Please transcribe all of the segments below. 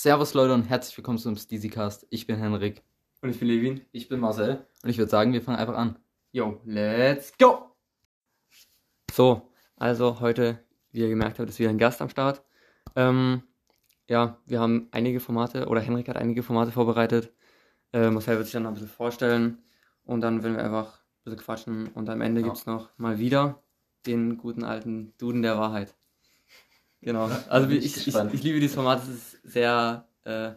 Servus Leute und herzlich willkommen zum Steezycast. Ich bin Henrik Und ich bin Levin. Ich bin Marcel. und ich würde sagen, wir fangen einfach an. Yo, let's go! So, also heute, wie ihr gemerkt habt, ist wieder ein Gast am Start. Ähm, ja, wir haben einige Formate, oder Henrik hat einige Formate vorbereitet. Äh, Marcel wird sich dann noch ein bisschen vorstellen und dann werden wir einfach ein bisschen quatschen und am Ende Ja. gibt's noch mal wieder den guten alten Duden der Wahrheit. Genau. Also ich, ich ich, liebe dieses Format, es ist sehr äh,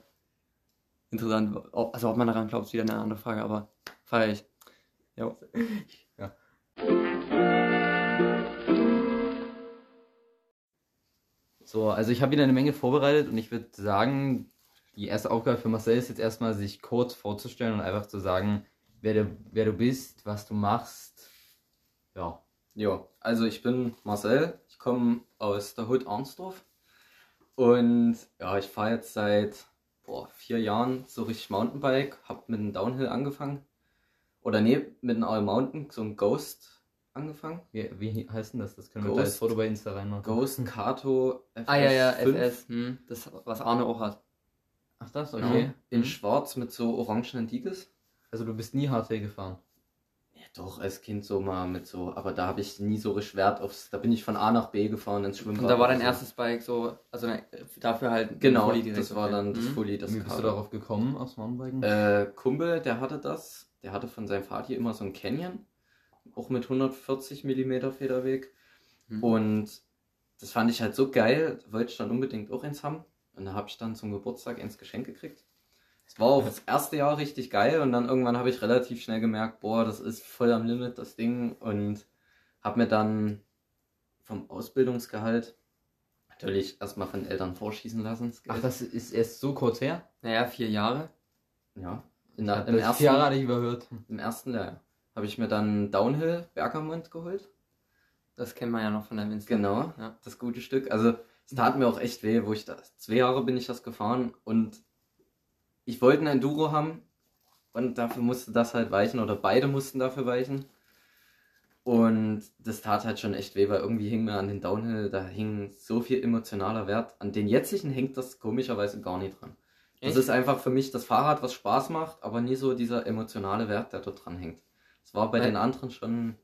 interessant. Ob- Also ob man daran glaubt, ist wieder eine andere Frage, aber feier ich. Jo. So, also ich habe wieder eine Menge vorbereitet und ich würde sagen, die erste Aufgabe für Marcel ist jetzt erstmal, sich kurz vorzustellen und einfach zu sagen, wer du, wer du bist, was du machst. Ja. Jo, also ich bin Marcel. Ich komme aus der Hood Arnsdorf. Und ja, ich fahre jetzt seit boah, vier Jahren so richtig Mountainbike. Hab mit einem Downhill angefangen. Oder nee, mit einem All Mountain, so einem Ghost angefangen. Wie, wie heißt denn das? Das können wir Ghost. gleich als Foto bei Insta reinmachen. Ghost Kato FS Ah ja, ja, 5. FS, hm, das, was Arne auch hat. Ach das, Ja, okay. in Mhm. schwarz mit so orangenen Dikes. Also du bist nie HT gefahren. Ja, doch, als Kind so mal mit so, aber da habe ich nie so richtig Wert aufs, da bin ich von A nach B gefahren ins Schwimmbad. Und da war dein so. erstes Bike so, also dafür halt Genau, Fully direkt, das war dann das Mhm. Fully, das Wie bist du darauf gekommen, aufs Mountainbiken? Äh, Kumpel, der hatte das. Der hatte von seinem Vati immer so ein Canyon. Auch mit 140 mm Federweg. Mhm. Und das fand ich halt so geil. Wollte ich dann unbedingt auch eins haben. Und da habe ich dann zum Geburtstag eins Geschenk gekriegt. Es war auch das erste Jahr richtig geil. Und dann irgendwann habe ich relativ schnell gemerkt, boah, das ist voll am Limit, das Ding. Und habe mir dann vom Ausbildungsgehalt natürlich erstmal von Eltern vorschießen lassen. das Ach, das ist erst so kurz her? Naja, vier Jahre. ja. In der, im das ersten Jahre hatte ich überhört. Im ersten Lehrjahr habe ich mir dann Downhill Bergamont geholt. Das kennt man ja noch von deinem Insta. Genau, Ja. das gute Stück. Also es tat mir auch echt weh, wo ich das. Zwei Jahre bin ich das gefahren und ich wollte ein Enduro haben und dafür musste das halt weichen oder beide mussten dafür weichen. Und das tat halt schon echt weh, weil irgendwie hing mir an den Downhill, da hing so viel emotionaler Wert. An den jetzigen hängt das komischerweise gar nicht dran. Das Echt? ist einfach für mich das Fahrrad, was Spaß macht, aber nie so dieser emotionale Wert, der dort dran hängt. Das war bei Weil- den anderen schon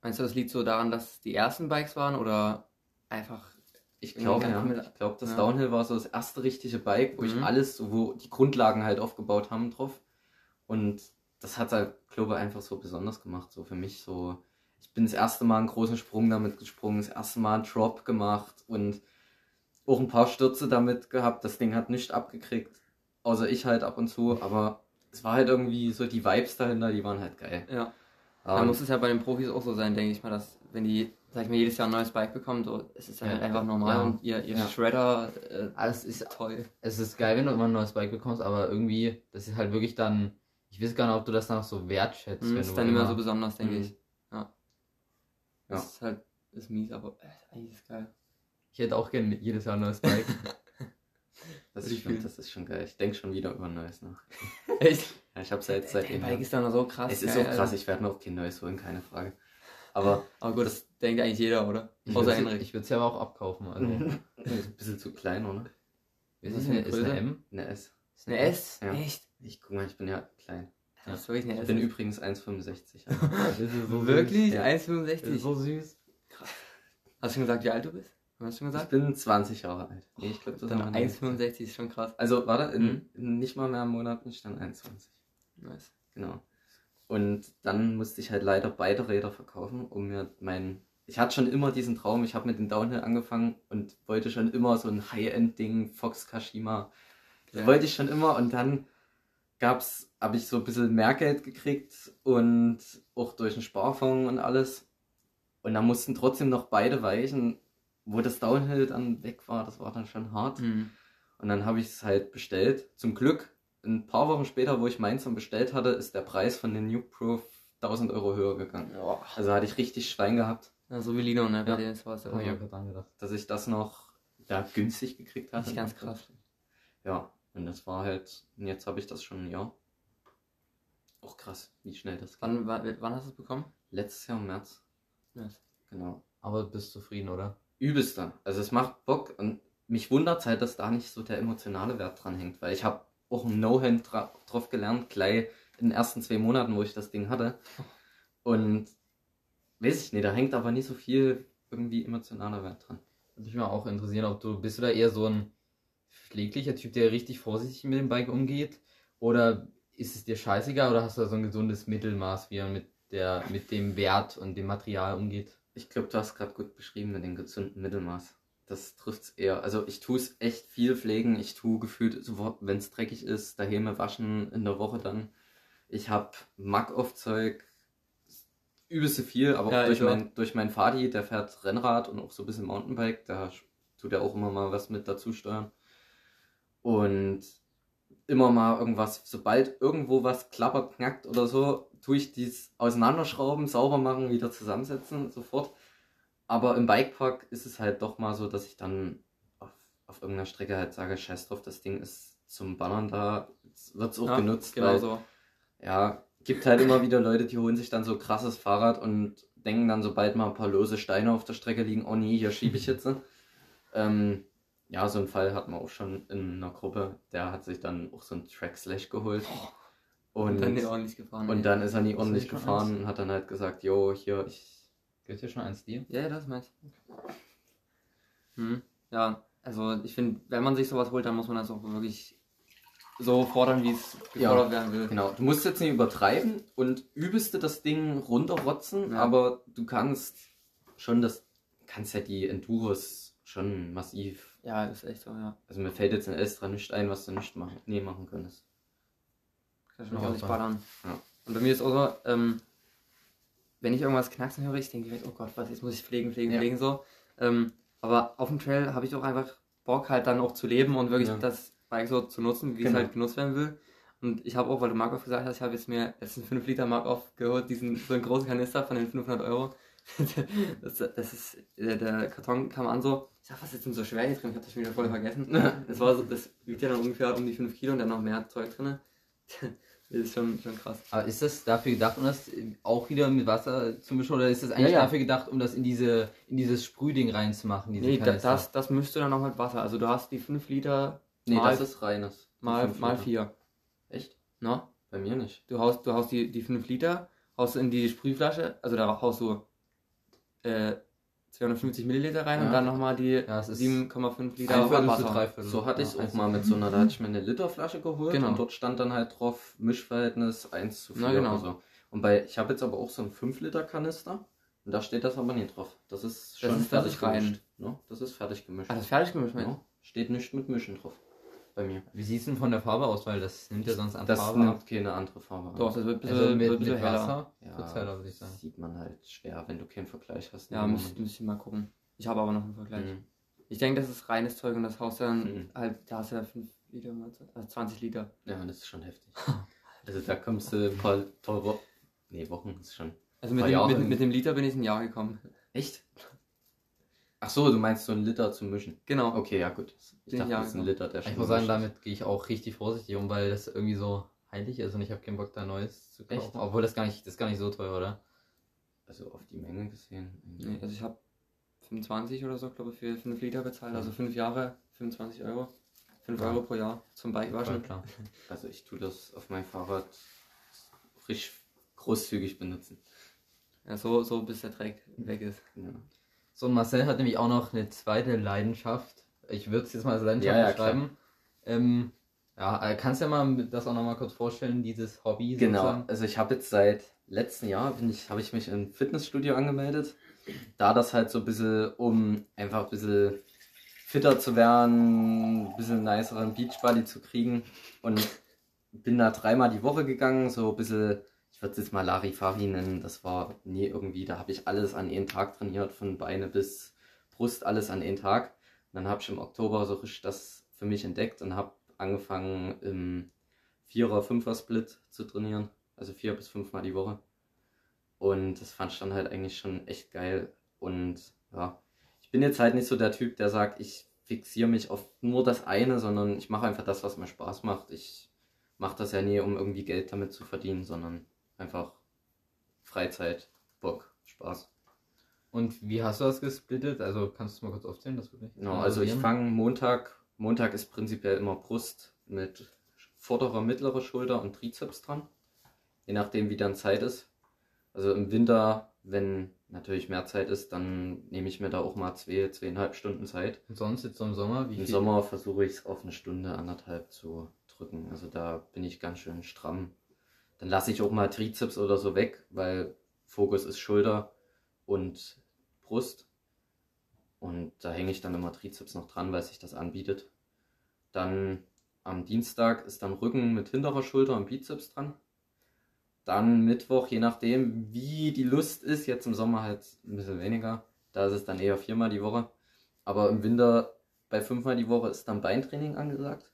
Meinst du, das liegt so daran, dass die ersten Bikes waren oder einfach Ich glaube, ja. Ich glaube, das ja. Downhill war so das erste richtige Bike, wo ich Mhm. alles, so, wo die Grundlagen halt aufgebaut haben drauf. Und das hat halt, glaube ich, einfach so besonders gemacht. So für mich so. Ich bin das erste Mal einen großen Sprung damit gesprungen, das erste Mal einen Drop gemacht und auch ein paar Stürze damit gehabt. Das Ding hat nichts abgekriegt. Außer ich halt ab und zu. Aber es war halt irgendwie so die Vibes dahinter, die waren halt geil. Ja. Ja, Dann muss es ja bei den Profis auch so sein, denke ich mal, dass wenn die, sag ich mal, jedes Jahr ein neues Bike bekommen, so, es ist dann Ja, halt einfach normal ja. und ihr, ihr Ja. Shredder, äh, Alles ist toll. es ist geil, wenn du immer ein neues Bike bekommst, aber irgendwie, das ist halt wirklich dann, ich weiß gar nicht, ob du das dann auch so wertschätzt, Mhm, wenn ist du dann immer so besonders, denke Mhm. ich. Ja. Ja. Das ist halt, ist mies, aber äh, eigentlich ist geil. ich hätte auch gerne jedes Jahr ein neues Bike. das, ist schon, das ist schon geil. Ich denke schon wieder über ein neues nach. Echt? Ja, ich habe es ja jetzt seitdem. Bike ist dann so krass. Es ist geil, auch krass, Alter. ich werde mir auch kein neues holen, keine Frage. Aber Aber gut, das denkt eigentlich jeder, oder? Ich Außer würd's- Henrik. Ich würde es ja aber auch abkaufen. Also, ist ein bisschen zu klein, oder? ist für eine ist eine? M? Eine S. Ist Eine S? Ja. Echt? Ich guck mal, ich bin ja klein. Das ist wirklich eine Ich S. bin übrigens 1,65. Also. Das ist so Wirklich? Ja. 1,65? süß. So süß. Hast du schon gesagt, wie alt du bist? Hast du schon Ich gesagt? bin 20 Jahre alt. Nee, ich glaube, das Dann ist noch 1,65 ist schon krass. Also, warte, in, Mhm. in nicht mal mehr einem Monat bin ich dann 21. Nice. Genau. Und dann musste ich halt leider beide Räder verkaufen, um mir mein. Ich hatte schon immer diesen Traum, ich habe mit dem Downhill angefangen und wollte schon immer so ein High-End-Ding, Fox Kashima. Das Ja. wollte ich schon immer und dann gab's, habe ich so ein bisschen mehr Geld gekriegt und auch durch den Sparfonds und alles. Und dann mussten trotzdem noch beide weichen, wo das Downhill dann weg war, das war dann schon hart. Mhm. Und dann habe ich es halt bestellt. Zum Glück, ein paar Wochen später, wo ich meins dann bestellt hatte, ist der Preis von den Nuke Pro 1000 Euro höher gegangen. Ja. Also hatte ich richtig Schwein gehabt, ja, so wie Lino, ne? Bei Ja. dir ist was. Hab ich gerade gedacht. dass ich das noch ja, günstig gekriegt hatte. Nicht ganz krass. Ja, und das war halt, und jetzt habe ich das schon ein Jahr. Auch krass, wie schnell das geht. Wann, wann, hast du es bekommen? Letztes Jahr im März, Nice. genau. Aber bist zufrieden, oder? Übelster. Also es macht Bock und mich wundert halt, dass da nicht so der emotionale Wert dran hängt, weil ich habe auch ein No-Hand dra drauf gelernt, gleich in den ersten zwei Monaten, wo ich das Ding hatte. Und weiß ich nicht, da hängt aber nicht so viel irgendwie emotionaler Wert dran. Würde mich mal auch interessieren, ob du bist du da eher so ein pfleglicher Typ, der richtig vorsichtig mit dem Bike umgeht? Oder ist es dir scheißegal oder hast du da so ein gesundes Mittelmaß, wie er mit der, mit dem Wert und dem Material umgeht? Ich glaube, du hast gerade gut beschrieben mit dem gesunden Mittelmaß. Das trifft es eher. Also ich tue es echt viel pflegen. Ich tue gefühlt wenn es dreckig ist, daheim waschen in der Woche dann. Ich habe Mack-Off-Zeug, übelste viel, aber Ja, auch durch, mein, durch meinen Vati, der fährt Rennrad und auch so ein bisschen Mountainbike, da tut er auch immer mal was mit dazu steuern. Und immer mal irgendwas, sobald irgendwo was klappert, knackt oder so, tue ich dies auseinanderschrauben, sauber machen, wieder zusammensetzen, sofort. Aber im Bikepark ist es halt doch mal so, dass ich dann auf, auf irgendeiner Strecke halt sage, scheiß drauf, das Ding ist zum Bannern da, wird es auch Ja, genutzt. Genau weil, so. Ja, gibt halt immer wieder Leute, die holen sich dann so krasses Fahrrad und denken dann, sobald mal ein paar lose Steine auf der Strecke liegen, oh nee, hier schiebe ich jetzt. ähm, ja, so einen Fall hatten wir auch schon in einer Gruppe, der hat sich dann auch so einen Track Slash geholt. Und, Und dann nicht ordentlich gefahren. und ey. dann ist er nie ordentlich gefahren eins? und hat dann halt gesagt, jo, hier, ich Gibt ja schon eins dir? Ja, ja, das ist meins. Hm. Ja, also ich finde, wenn man sich sowas holt, dann muss man das auch wirklich so fordern, wie es Ja. gefordert werden will. Genau, du musst jetzt nicht übertreiben und übelste das Ding runterrotzen, Ja. aber du kannst schon das, kannst ja die Enduros schon massiv. Ja, ist echt so, ja. Also mir fällt jetzt in Estra nicht ein, was du nicht machen, nee, machen könntest. Kann schon Ja, ordentlich so. ballern. Ja. Und bei mir ist auch so, ähm, wenn ich irgendwas knacksen höre, ich denke direkt, oh Gott, was, jetzt muss ich pflegen, pflegen, Ja. pflegen, so. Ähm, aber auf dem Trail habe ich auch einfach Bock, halt dann auch zu leben und wirklich Ja. das Bike so zu nutzen, wie Genau. es halt genutzt werden will. Und ich habe auch, weil du Markov gesagt hast, ich habe jetzt mir jetzt einen 5 Liter Markov geholt, diesen so einen großen Kanister von den 500 Euro. das, das ist, der, der Karton kam an so, ich sag, was ist denn so schwer hier drin? Ich habe das schon wieder voll vergessen. Das war so, das wiegt ja dann ungefähr um die 5 Kilo und dann noch mehr Zeug drin. Das ist schon, schon krass. Aber ist das dafür gedacht, um das auch wieder mit Wasser zu mischen oder ist das eigentlich Ja, ja. dafür gedacht, um das in diese in dieses Sprühding reinzumachen? Diese Nee, Kanister? das, das müsste dann noch mit Wasser. Also du hast die 5 Liter Nee, mal, das ist reines. Mal, mal Liter. 4. Echt? Ne? Bei mir nicht. Du haust, du haust die, die 5 Liter, haust in die Sprühflasche, also da haust du äh, 250 Milliliter rein Ja. und dann nochmal die Ja, es ist 7,5 Liter Wasser. So hatte ich es Ja, auch eins mal mit so einer, da hatte ich mir eine Literflasche geholt Genau. und dort stand dann halt drauf Mischverhältnis 1 zu 4 Na, genau. oder so. Und bei, ich habe jetzt aber auch so einen 5 Liter Kanister und da steht das aber nicht drauf. Das ist schon ist- das fertig ist rein. gemischt. Ne? Das ist fertig gemischt. Ah, das ist fertig gemischt ne? Steht nicht mit Mischen drauf. Bei mir. Wie sieht es denn von der Farbe aus? Weil das nimmt ja sonst an Das Farbe ab. nimmt keine andere Farbe an. Doch, das wird ein bisschen, Also mit, wird ein mit bisschen heller. Wasser ja, heller, würde ich sagen. das sieht man halt schwer, wenn du keinen Vergleich hast. Ja, müsste Moment. müsst ich mal gucken. Ich habe aber noch einen Vergleich. Mhm. Ich denke, das ist reines Zeug und das haust dann Mhm. halt, da hast du ja 5 Liter, also 20 Liter. Ja, das ist schon heftig. also da kommst du ein paar teure. Nee, Wochen ist schon. Also mit dem, mit, mit dem Liter bin ich ein Jahr gekommen. Echt? Ach so, du meinst so einen Liter zum Mischen. Genau. Okay, ja gut. Ich Den dachte, Jahr das ist ein. Liter, der Ich schon muss sagen, damit gehe ich auch richtig vorsichtig um, weil das irgendwie so heilig ist und ich habe keinen Bock da Neues zu kaufen. Echt? Obwohl das gar nicht, das ist gar nicht so teuer, oder? Also auf die Menge gesehen. Nee, also ich habe 25 oder so, glaube ich, für 5 Liter bezahlt. Also 5 Jahre, 25 Euro. 5 Ja. Euro pro Jahr zum Bike Voll waschen. klar. Also ich tue das auf meinem Fahrrad richtig großzügig benutzen. Ja, so, so bis der Dreck weg ist. Ja. So, und Marcel hat nämlich auch noch eine zweite Leidenschaft. Ich würde es jetzt mal als Leidenschaft Ja, ja, beschreiben. Ähm, ja, äh, kannst du ja mal das auch nochmal kurz vorstellen, dieses Hobby Genau, sozusagen? also ich habe jetzt seit letztem Jahr ich, habe ich mich im Fitnessstudio angemeldet. Da das halt so ein bisschen, um einfach ein bisschen fitter zu werden, ein bisschen niceren Beachbody zu kriegen. Und bin da dreimal die Woche gegangen, so ein bisschen, ich würde es jetzt mal Larifari nennen. Das war nie irgendwie, da habe ich alles an einen Tag trainiert, von Beine bis Brust, alles an einen Tag. Und dann habe ich im Oktober so richtig das für mich entdeckt und habe angefangen im Vierer-, Fünfer-Split zu trainieren. Also vier bis fünfmal die Woche. Und das fand ich dann halt eigentlich schon echt geil. Und ja, ich bin jetzt halt nicht so der Typ, der sagt, ich fixiere mich auf nur das eine, sondern ich mache einfach das, was mir Spaß macht. Ich mache das ja nie, um irgendwie Geld damit zu verdienen, sondern einfach Freizeit, Bock, Spaß. Und wie hast du das gesplittet? Also kannst du mal kurz aufzählen, das würde ich. Genau, also ich fange Montag, Montag ist prinzipiell immer Brust mit vorderer, mittlerer Schulter und Trizeps dran. Je nachdem, wie dann Zeit ist. Also im Winter, wenn natürlich mehr Zeit ist, dann nehme ich mir da auch mal zwei, zweieinhalb Stunden Zeit. Und sonst jetzt so im Sommer? Wie Im viel? Sommer versuche ich es auf eine Stunde, anderthalb zu drücken. Also da bin ich ganz schön stramm. Dann lasse ich auch mal Trizeps oder so weg, weil Fokus ist Schulter und Brust. Und da hänge ich dann immer Trizeps noch dran, weil sich das anbietet. Dann am Dienstag ist dann Rücken mit hinterer Schulter und Bizeps dran. Dann Mittwoch, je nachdem, wie die Lust ist, jetzt im Sommer halt ein bisschen weniger. Da ist es dann eher viermal die Woche. Aber im Winter bei fünfmal die Woche ist dann Beintraining angesagt.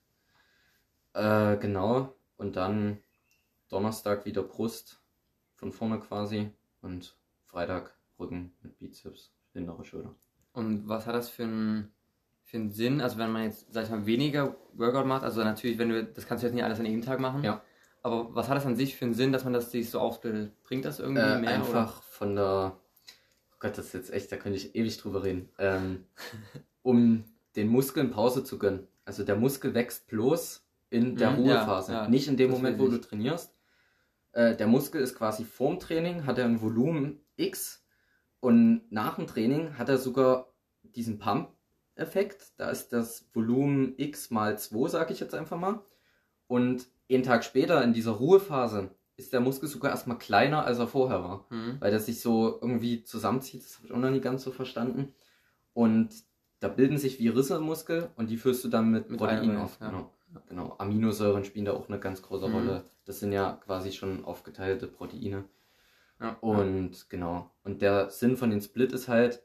Äh, genau. Und dann Donnerstag wieder Brust von vorne quasi. Und Freitag Rücken mit Bizeps, hintere Schulter. Und was hat das für einen, für einen Sinn? Also wenn man jetzt, sag ich mal, weniger Workout macht, also natürlich, wenn du, das kannst du jetzt nicht alles an jedem Tag machen. Ja. Aber was hat das an sich für einen Sinn, dass man das sich so aufsplittet? Bringt das irgendwie Äh, mehr? einfach von der. Oh Gott, das ist jetzt echt, da könnte ich ewig drüber reden. Ähm, um den Muskeln Pause zu gönnen. Also der Muskel wächst bloß in der Mhm, ja, Ruhephase. ja, Nicht in dem das Moment, wo du trainierst. Äh, der Muskel ist quasi vorm Training, hat er ein Volumen X und nach dem Training hat er sogar diesen Pump-Effekt. Da ist das Volumen X mal 2, sage ich jetzt einfach mal. Und einen Tag später in dieser Ruhephase ist der Muskel sogar erstmal kleiner, als er vorher war. Mhm. Weil das sich so irgendwie zusammenzieht, das habe ich auch noch nie ganz so verstanden. Und da bilden sich wie Risse im Muskel und die füllst du dann mit, Mit Protein auf. ja. Genau. Genau. Aminosäuren spielen da auch eine ganz große Mhm. Rolle. Das sind ja quasi schon aufgeteilte Proteine. Ja. Und genau. Und der Sinn von den Split ist halt,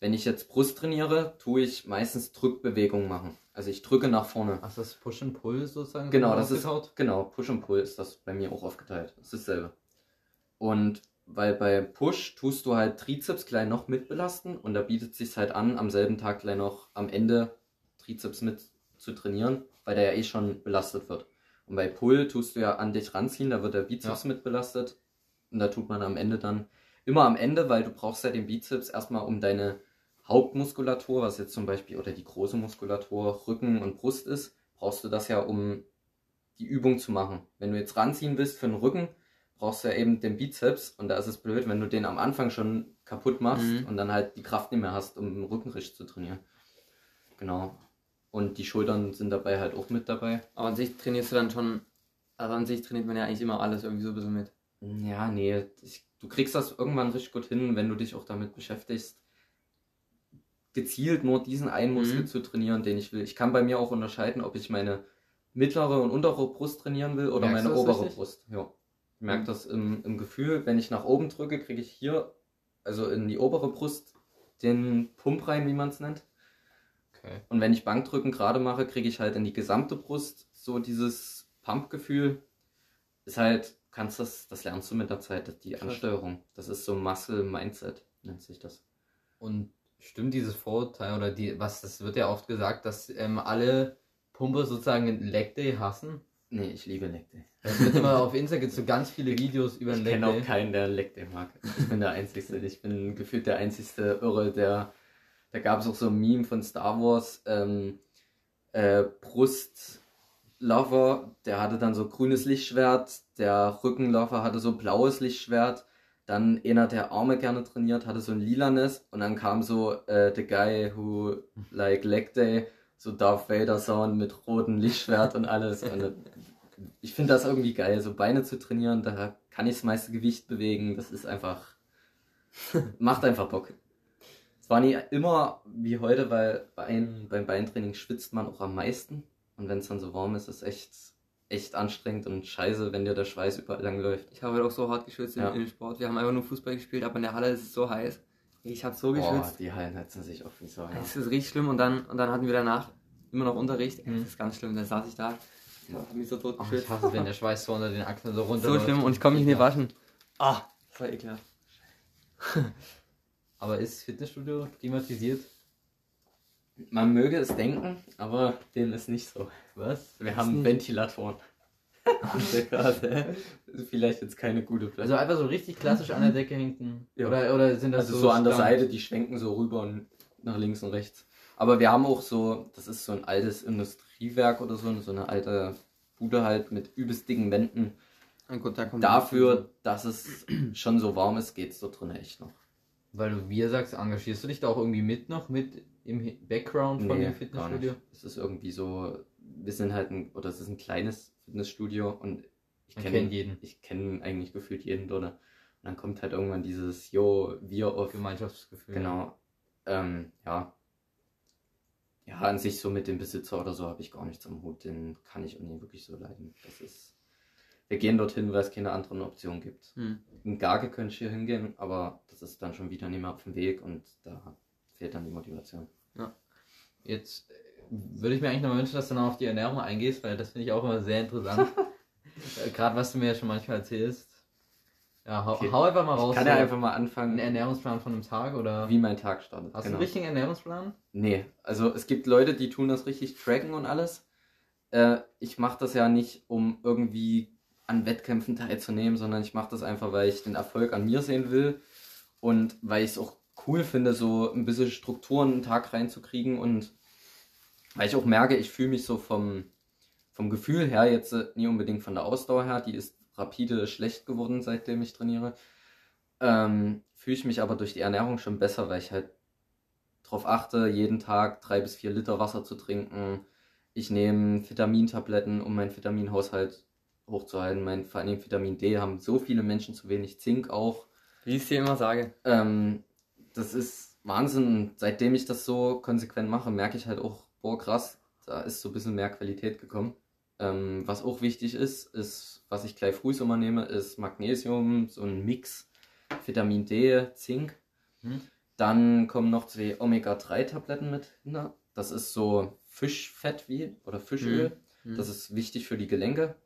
wenn ich jetzt Brust trainiere, tue ich meistens Drückbewegungen machen. Also ich drücke nach vorne. Hast du das Push and Pull sozusagen? Genau, das ist aufgetaucht? genau Push und Pull ist das bei mir auch aufgeteilt. Das ist dasselbe. Und weil bei Push tust du halt Trizeps gleich noch mit belasten und da bietet sich halt an, am selben Tag gleich noch am Ende Trizeps mit zu trainieren, weil der ja eh schon belastet wird. Und bei Pull tust du ja an dich ranziehen, da wird der Bizeps mit belastet und da tut man am Ende dann immer am Ende, weil du brauchst ja den Bizeps erstmal um deine Hauptmuskulatur, was jetzt zum Beispiel oder die große Muskulatur Rücken und Brust ist, brauchst du das ja, um die Übung zu machen. Wenn du jetzt ranziehen willst für den Rücken, brauchst du ja eben den Bizeps und da ist es blöd, wenn du den am Anfang schon kaputt machst Mhm. und dann halt die Kraft nicht mehr hast, um den Rücken richtig zu trainieren. Genau. Und die Schultern sind dabei halt auch mit dabei. Aber an sich trainierst du dann schon, also an sich trainiert man ja eigentlich immer alles irgendwie so ein bisschen mit. Ja, nee, ich, du kriegst das irgendwann richtig gut hin, wenn du dich auch damit beschäftigst, gezielt nur diesen einen Muskel Mhm. zu trainieren, den ich will. Ich kann bei mir auch unterscheiden, ob ich meine mittlere und untere Brust trainieren will oder Merkst meine obere richtig? Brust. Ja. Ich merke Mhm. das im, im Gefühl, wenn ich nach oben drücke, kriege ich hier, also in die obere Brust, den Pump rein, wie man es nennt. Okay. Und wenn ich Bankdrücken gerade mache, kriege ich halt in die gesamte Brust so dieses Pump-Gefühl. Ist halt, kannst das, das lernst du mit der Zeit, die Krass. Ansteuerung. Das ist so Muscle Mindset, nennt sich das. Und stimmt dieses Vorurteil oder die, was, das wird ja oft gesagt, dass ähm, alle Pumper sozusagen einen Leg Day hassen. Nee, ich liebe Leg Day. Es wird immer auf Instagram gibt so ganz viele Videos über Ich einen Leg kenne auch Day. keinen, der Leg Day mag. Ich bin der Einzige. Ich bin gefühlt der einzigste Irre, der. Da gab es auch so ein Meme von Star Wars, ähm, äh, Brustlover, der hatte dann so grünes Lichtschwert, der Rückenlover hatte so blaues Lichtschwert, dann einer, der Arme gerne trainiert, hatte so ein lilanes und dann kam so äh, The Guy Who Like Leg Day, so Darth Vader Sound mit rotem Lichtschwert und alles. Und äh, ich finde das irgendwie geil, so Beine zu trainieren, da kann ich das meiste Gewicht bewegen, das ist einfach, macht einfach Bock. Es war nie immer wie heute, weil Bein, beim Beintraining schwitzt man auch am meisten und wenn es dann so warm ist, ist es echt, echt anstrengend und scheiße, wenn dir der Schweiß überall lang läuft. Ich habe halt auch so hart geschwitzt Ja. im, Sport. Wir haben einfach nur Fußball gespielt, aber in der Halle ist es so heiß. Ich habe so geschwitzt. die Hallen hetzen sich auf wie Sau. Ja. Es ist richtig schlimm und dann, und dann hatten wir danach immer noch Unterricht. Mhm. Das ist ganz schlimm. Da saß ich da. Ich habe mich so tot Ach, ich hasse, wenn der Schweiß so unter den Achseln so runter. so schlimm und ich konnte mich nicht waschen. Ah, das war ekelhaft. Aber ist Fitnessstudio klimatisiert? Man möge es denken, aber dem ist nicht so. Was? Wir Ist haben nicht. Ventilatoren. Gerade, Vielleicht jetzt keine gute Platte. Also einfach so richtig klassisch an der Decke hinten. Ja. Oder, oder sind das Also so an der Stand- Seite, die schwenken so rüber und nach links und rechts. Aber wir haben auch so, das ist so ein altes Industriewerk oder so, so eine alte Bude halt mit übelst dicken Wänden. Ein gut, da kommt Dafür, dass es schon so warm ist, geht's dort drin echt noch. Weil du wir sagst, engagierst du dich da auch irgendwie mit noch, mit im Background von Nee, dem Fitnessstudio? Es ist irgendwie so, wir sind halt ein, oder es ist ein kleines Fitnessstudio und ich kenne kennt jeden. Ich kenne eigentlich gefühlt jeden dort. Und dann kommt halt irgendwann dieses, yo, wir auf Gemeinschaftsgefühl. Genau. Ähm, ja. Ja, an sich so mit dem Besitzer oder so habe ich gar nichts am Hut. Den kann ich auch nie wirklich so leiden. Das ist. Wir gehen dorthin, weil es keine anderen Optionen gibt. Hm. In Gage könnte ich hier hingehen, aber das ist dann schon wieder nicht mehr auf dem Weg und da fehlt dann die Motivation. Jetzt äh, würde ich mir eigentlich noch wünschen, dass du noch auf die Ernährung eingehst, weil das finde ich auch immer sehr interessant. Äh, Gerade was du mir ja schon manchmal erzählst. Ja, hau, Okay. hau einfach mal raus. Ich kann ja einfach mal einen anfangen, Ernährungsplan von einem Tag oder. wie mein Tag startet. Hast du Genau. einen richtigen Ernährungsplan? Nee, also es gibt Leute, die tun das richtig tracken und alles. Äh, ich mache das ja nicht, um irgendwie an Wettkämpfen teilzunehmen, sondern ich mache das einfach, weil ich den Erfolg an mir sehen will und weil ich es auch cool finde, so ein bisschen Strukturen in den Tag reinzukriegen und weil ich auch merke, ich fühle mich so vom, vom Gefühl her, jetzt äh, nie unbedingt von der Ausdauer her, die ist rapide schlecht geworden, seitdem ich trainiere, ähm, fühle ich mich aber durch die Ernährung schon besser, weil ich halt darauf achte, jeden Tag drei bis vier Liter Wasser zu trinken. Ich nehme Vitamintabletten, um meinen Vitaminhaushalt hochzuhalten. Mein, vor allem Vitamin D haben so viele Menschen zu wenig, Zink auch. Wie ich es dir immer sage. Ähm, das ist Wahnsinn. Und seitdem ich das so konsequent mache, merke ich halt auch, boah krass, da ist so ein bisschen mehr Qualität gekommen. Ähm, was auch wichtig ist, ist, was ich gleich früh immer nehme, ist Magnesium, so ein Mix, Vitamin D, Zink. Hm. Dann kommen noch zwei Omega-3-Tabletten mit hin. Das ist so Fischfett wie oder Fischöl. Hm. Das ist wichtig für die Gelenke,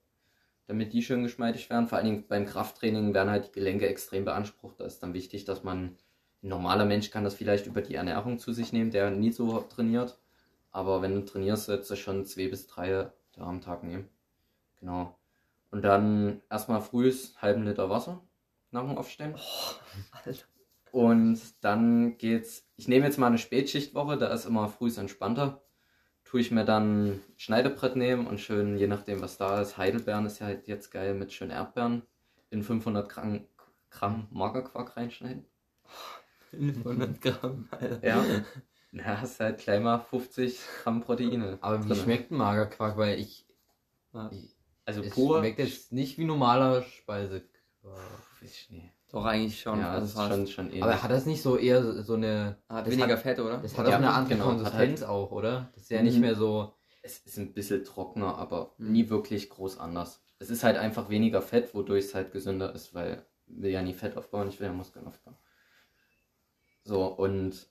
damit die schön geschmeidig werden. Vor allen Dingen beim Krafttraining werden halt die Gelenke extrem beansprucht. Da ist dann wichtig, dass man, ein normaler Mensch kann das vielleicht über die Ernährung zu sich nehmen, der nie so trainiert. Aber wenn du trainierst, solltest du schon zwei bis drei da am Tag nehmen. Genau. Und dann erstmal frühs halben Liter Wasser nach dem Aufstehen. Alter. Und dann geht's. Ich nehme jetzt mal eine Spätschichtwoche, da ist immer früh entspannter. Tue ich mir dann Schneidebrett nehmen und schön, je nachdem was da ist, Heidelbeeren ist ja halt jetzt geil mit schönen Erdbeeren in 500 Gramm, Gramm Magerquark reinschneiden. 500 Gramm, Alter. Ja. Na, hast halt gleich mal 50 Gramm Proteine. Aber wie drin. schmeckt ein Magerquark? Weil ich. Also es pur. schmeckt jetzt nicht wie normaler Speisequark. Weiß ich nicht. Doch, eigentlich schon. Ja, also das ist schon, schon ähnlich. Aber hat das nicht so eher so- eine. Hat das weniger hat- Fett, oder? Das hat Ja, auch eine andere genau, hat Konsistenz auch, oder? Das ist ja nicht Mhm. mehr so. Es ist ein bisschen trockener, aber Mhm. nie wirklich groß anders. Es ist halt einfach weniger Fett, wodurch es halt gesünder ist, weil ich will ja nie Fett aufbauen, ich will ja Muskeln aufbauen. So, und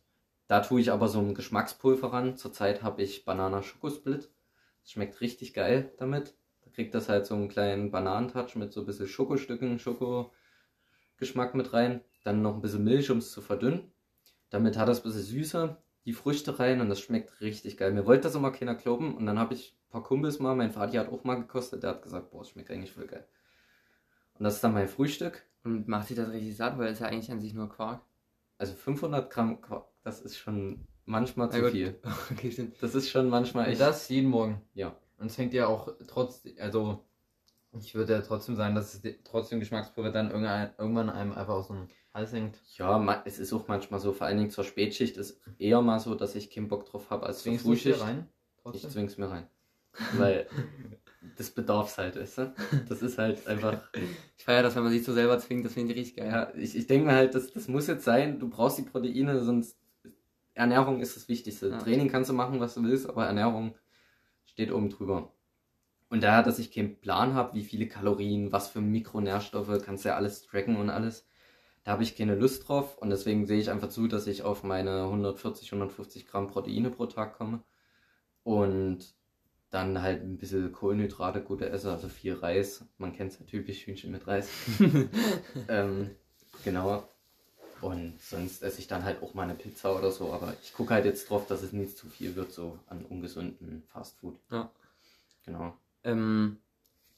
da tue ich aber so ein Geschmackspulver ran. Zurzeit habe ich Banana-Schokosplit. Das schmeckt richtig geil damit. Da kriegt das halt so einen kleinen Bananentouch mit so ein bisschen Schokostücken, Schokogeschmack mit rein. Dann noch ein bisschen Milch, um es zu verdünnen. Damit hat das ein bisschen Süße, die Früchte rein und das schmeckt richtig geil. Mir wollte das immer keiner glauben und dann habe ich ein paar Kumpels mal, mein Vati hat auch mal gekostet, der hat gesagt, boah, das schmeckt eigentlich voll geil. Und das ist dann mein Frühstück. Und macht sich das richtig satt, weil es ja eigentlich an sich nur Quark. Also 500 Gramm Quark, das ist schon manchmal zu viel. Okay, stimmt. Das ist schon manchmal Und echt. das jeden Morgen. Ja. Und es fängt ja auch trotz, also ich würde ja trotzdem sagen, dass es trotzdem Geschmackspulver dann irgendwann einem einfach aus dem Hals hängt. Ja, es ist auch manchmal so, vor allen Dingen zur Spätschicht ist eher mal so, dass ich keinen Bock drauf habe als zur Zwingst hier Frühschicht. rein? Ich zwing's mir rein. Weil das bedarf's halt, weißt du? Das ist halt einfach. Ich feiere das, wenn man sich so selber zwingt, das finde ich richtig geil. Ja, ich, ich denke mir halt, das, das muss jetzt sein. Du brauchst die Proteine, sonst. Ernährung ist das Wichtigste. Ja. Training kannst du machen, was du willst, aber Ernährung steht oben drüber. Und daher, dass ich keinen Plan habe, wie viele Kalorien, was für Mikronährstoffe, kannst du ja alles tracken und alles. Da habe ich keine Lust drauf und deswegen sehe ich einfach zu, dass ich auf meine 140, 150 Gramm Proteine pro Tag komme. Und dann halt ein bisschen Kohlenhydrate gute esse, also viel Reis. Man kennt es ja typisch, Hühnchen mit Reis. ähm, genau. Und sonst esse ich dann halt auch mal eine Pizza oder so, aber ich gucke halt jetzt drauf, dass es nicht zu viel wird, so an ungesunden Fastfood. Ja. Genau. Ähm,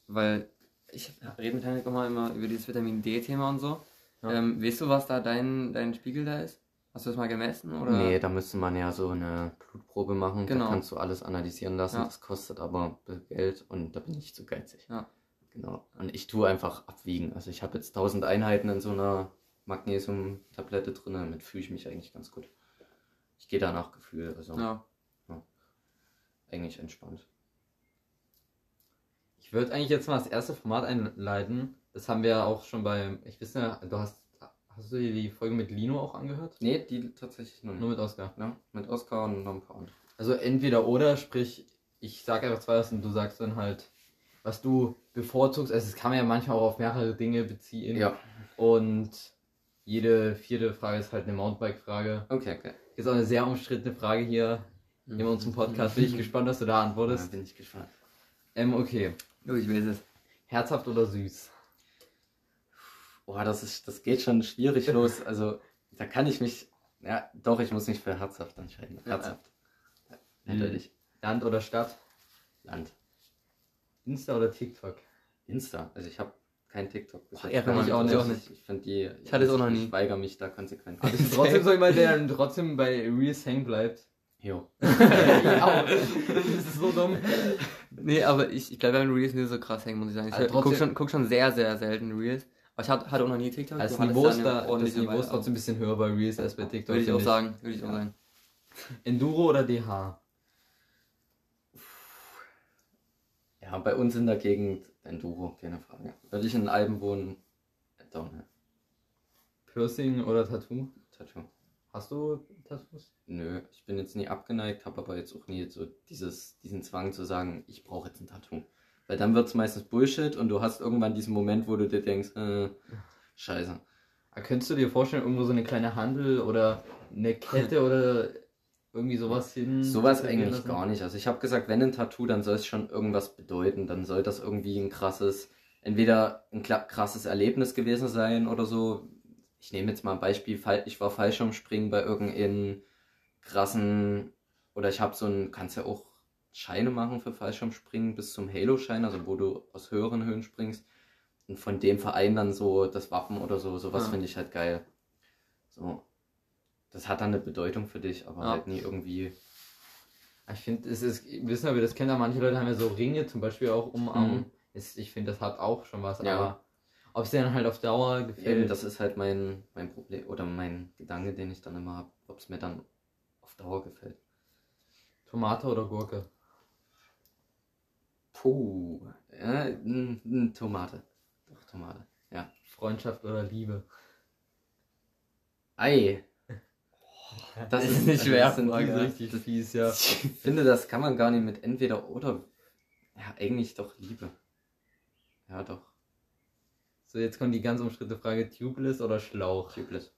weil ich rede mit Henrik immer, immer über dieses Vitamin D-Thema und so. Ja. Ähm, weißt du, was da dein, dein Spiegel da ist? Hast du das mal gemessen? Oder? Nee, da müsste man ja so eine Blutprobe machen. Genau. Da kannst du alles analysieren lassen. Ja. Das kostet aber Geld und da bin ich zu geizig. Ja. Genau. Und ich tue einfach abwiegen. Also ich habe jetzt 1000 Einheiten in so einer Magnesium-Tablette drin. Damit fühle ich mich eigentlich ganz gut. Ich gehe da nach Gefühl. Also Ja. eigentlich entspannt. Ich würde eigentlich jetzt mal das erste Format einleiten. Das haben wir ja auch schon bei. Ich weiß nicht, du hast. Hast du dir die Folge mit Lino auch angehört? Nee, die tatsächlich nicht. Nur mit Oscar. ja, mit Oscar und noch ein paar andere. Also entweder oder, sprich, ich sag einfach zwei was und du sagst dann halt, was du bevorzugst. Also es kann man ja manchmal auch auf mehrere Dinge beziehen. Ja, Und jede vierte Frage ist halt eine Mountainbike-Frage. okay, okay. Ist auch eine sehr umstrittene Frage hier in unserem Podcast. Bin ich gespannt, was du da antwortest. bin ich gespannt. Ähm, okay. Oh, ich weiß es. Herzhaft oder süß? Boah, das ist, das geht schon schwierig los. Also, da kann ich mich, ja, doch, ich muss mich für herzhaft entscheiden. Herzhaft. Ja, Natürlich. Land oder Stadt? Land. Insta oder TikTok? Insta. Also, ich habe kein TikTok. Ach, ja, gemacht. ich auch nicht. Also, Ich, ich finde die, Ich hatte es auch noch nie. Ich weigere mich da konsequent. Aber trotzdem so jemand, der dann trotzdem bei Reels hängen bleibt. Jo. ja, das ist so dumm. Nee, aber ich, ich bleibe beim Reels nicht so krass hängen, muss ich sagen. Ich Also guck, trotzdem- schon, guck schon sehr, sehr selten Reels. Aber ich hatte, hatte auch noch nie TikTok. Das Du hattest Niveau ist, da, das Niveau ist trotzdem ein bisschen höher bei Reels als bei TikTok. Würde ich auch sagen. Würde ich auch sagen. Enduro oder DH? Ja, bei uns in der Gegend Enduro, keine Frage. Würde ich in Alben wohnen, Downhill. Piercing oder Tattoo? Tattoo. Hast du Tattoos? Nö, ich bin jetzt nie abgeneigt, habe aber jetzt auch nie so dieses, diesen Zwang zu sagen, ich brauche jetzt ein Tattoo. Weil dann wird es meistens Bullshit und du hast irgendwann diesen Moment, wo du dir denkst, äh, scheiße. Könntest du dir vorstellen, irgendwo so eine kleine Handel oder eine Kette oder irgendwie sowas hin? Sowas eigentlich lassen? gar nicht. Also ich habe gesagt, wenn ein Tattoo, dann soll es schon irgendwas bedeuten. Dann soll das irgendwie ein krasses, entweder ein krasses Erlebnis gewesen sein oder so. Ich nehme jetzt mal ein Beispiel, ich war Fallschirmspringen bei irgendeinem krassen, oder ich habe so ein, kannst ja auch Scheine machen für Fallschirmspringen bis zum Halo-Schein, also wo du aus höheren Höhen springst. Und von dem Verein dann so das Wappen oder so, sowas Ja. finde ich halt geil. So. Das hat dann eine Bedeutung für dich, aber Ja. halt nie irgendwie Ich finde, es ist, wissen wir, das kennen ja manche Leute, haben ja so Ringe zum Beispiel auch um Arm. Mhm. Ist, ich finde, das hat auch schon was, Ja. aber ob es dir dann halt auf Dauer gefällt. Eben, das ist halt mein, mein Problem oder mein Gedanke, den ich dann immer habe, ob es mir dann auf Dauer gefällt. Tomate oder Gurke? Puh, ja, n, n, Tomate. Doch, Tomate. Ja. Freundschaft oder Liebe? Ei. Das ist nicht schwer. Das sind Frage. die richtig fies, ja. Ich finde, das kann man gar nicht mit entweder oder. Ja, eigentlich doch Liebe. Ja, doch. So, jetzt kommt die ganz umstrittene Frage: Tubeless oder Schlauch? Tubeless.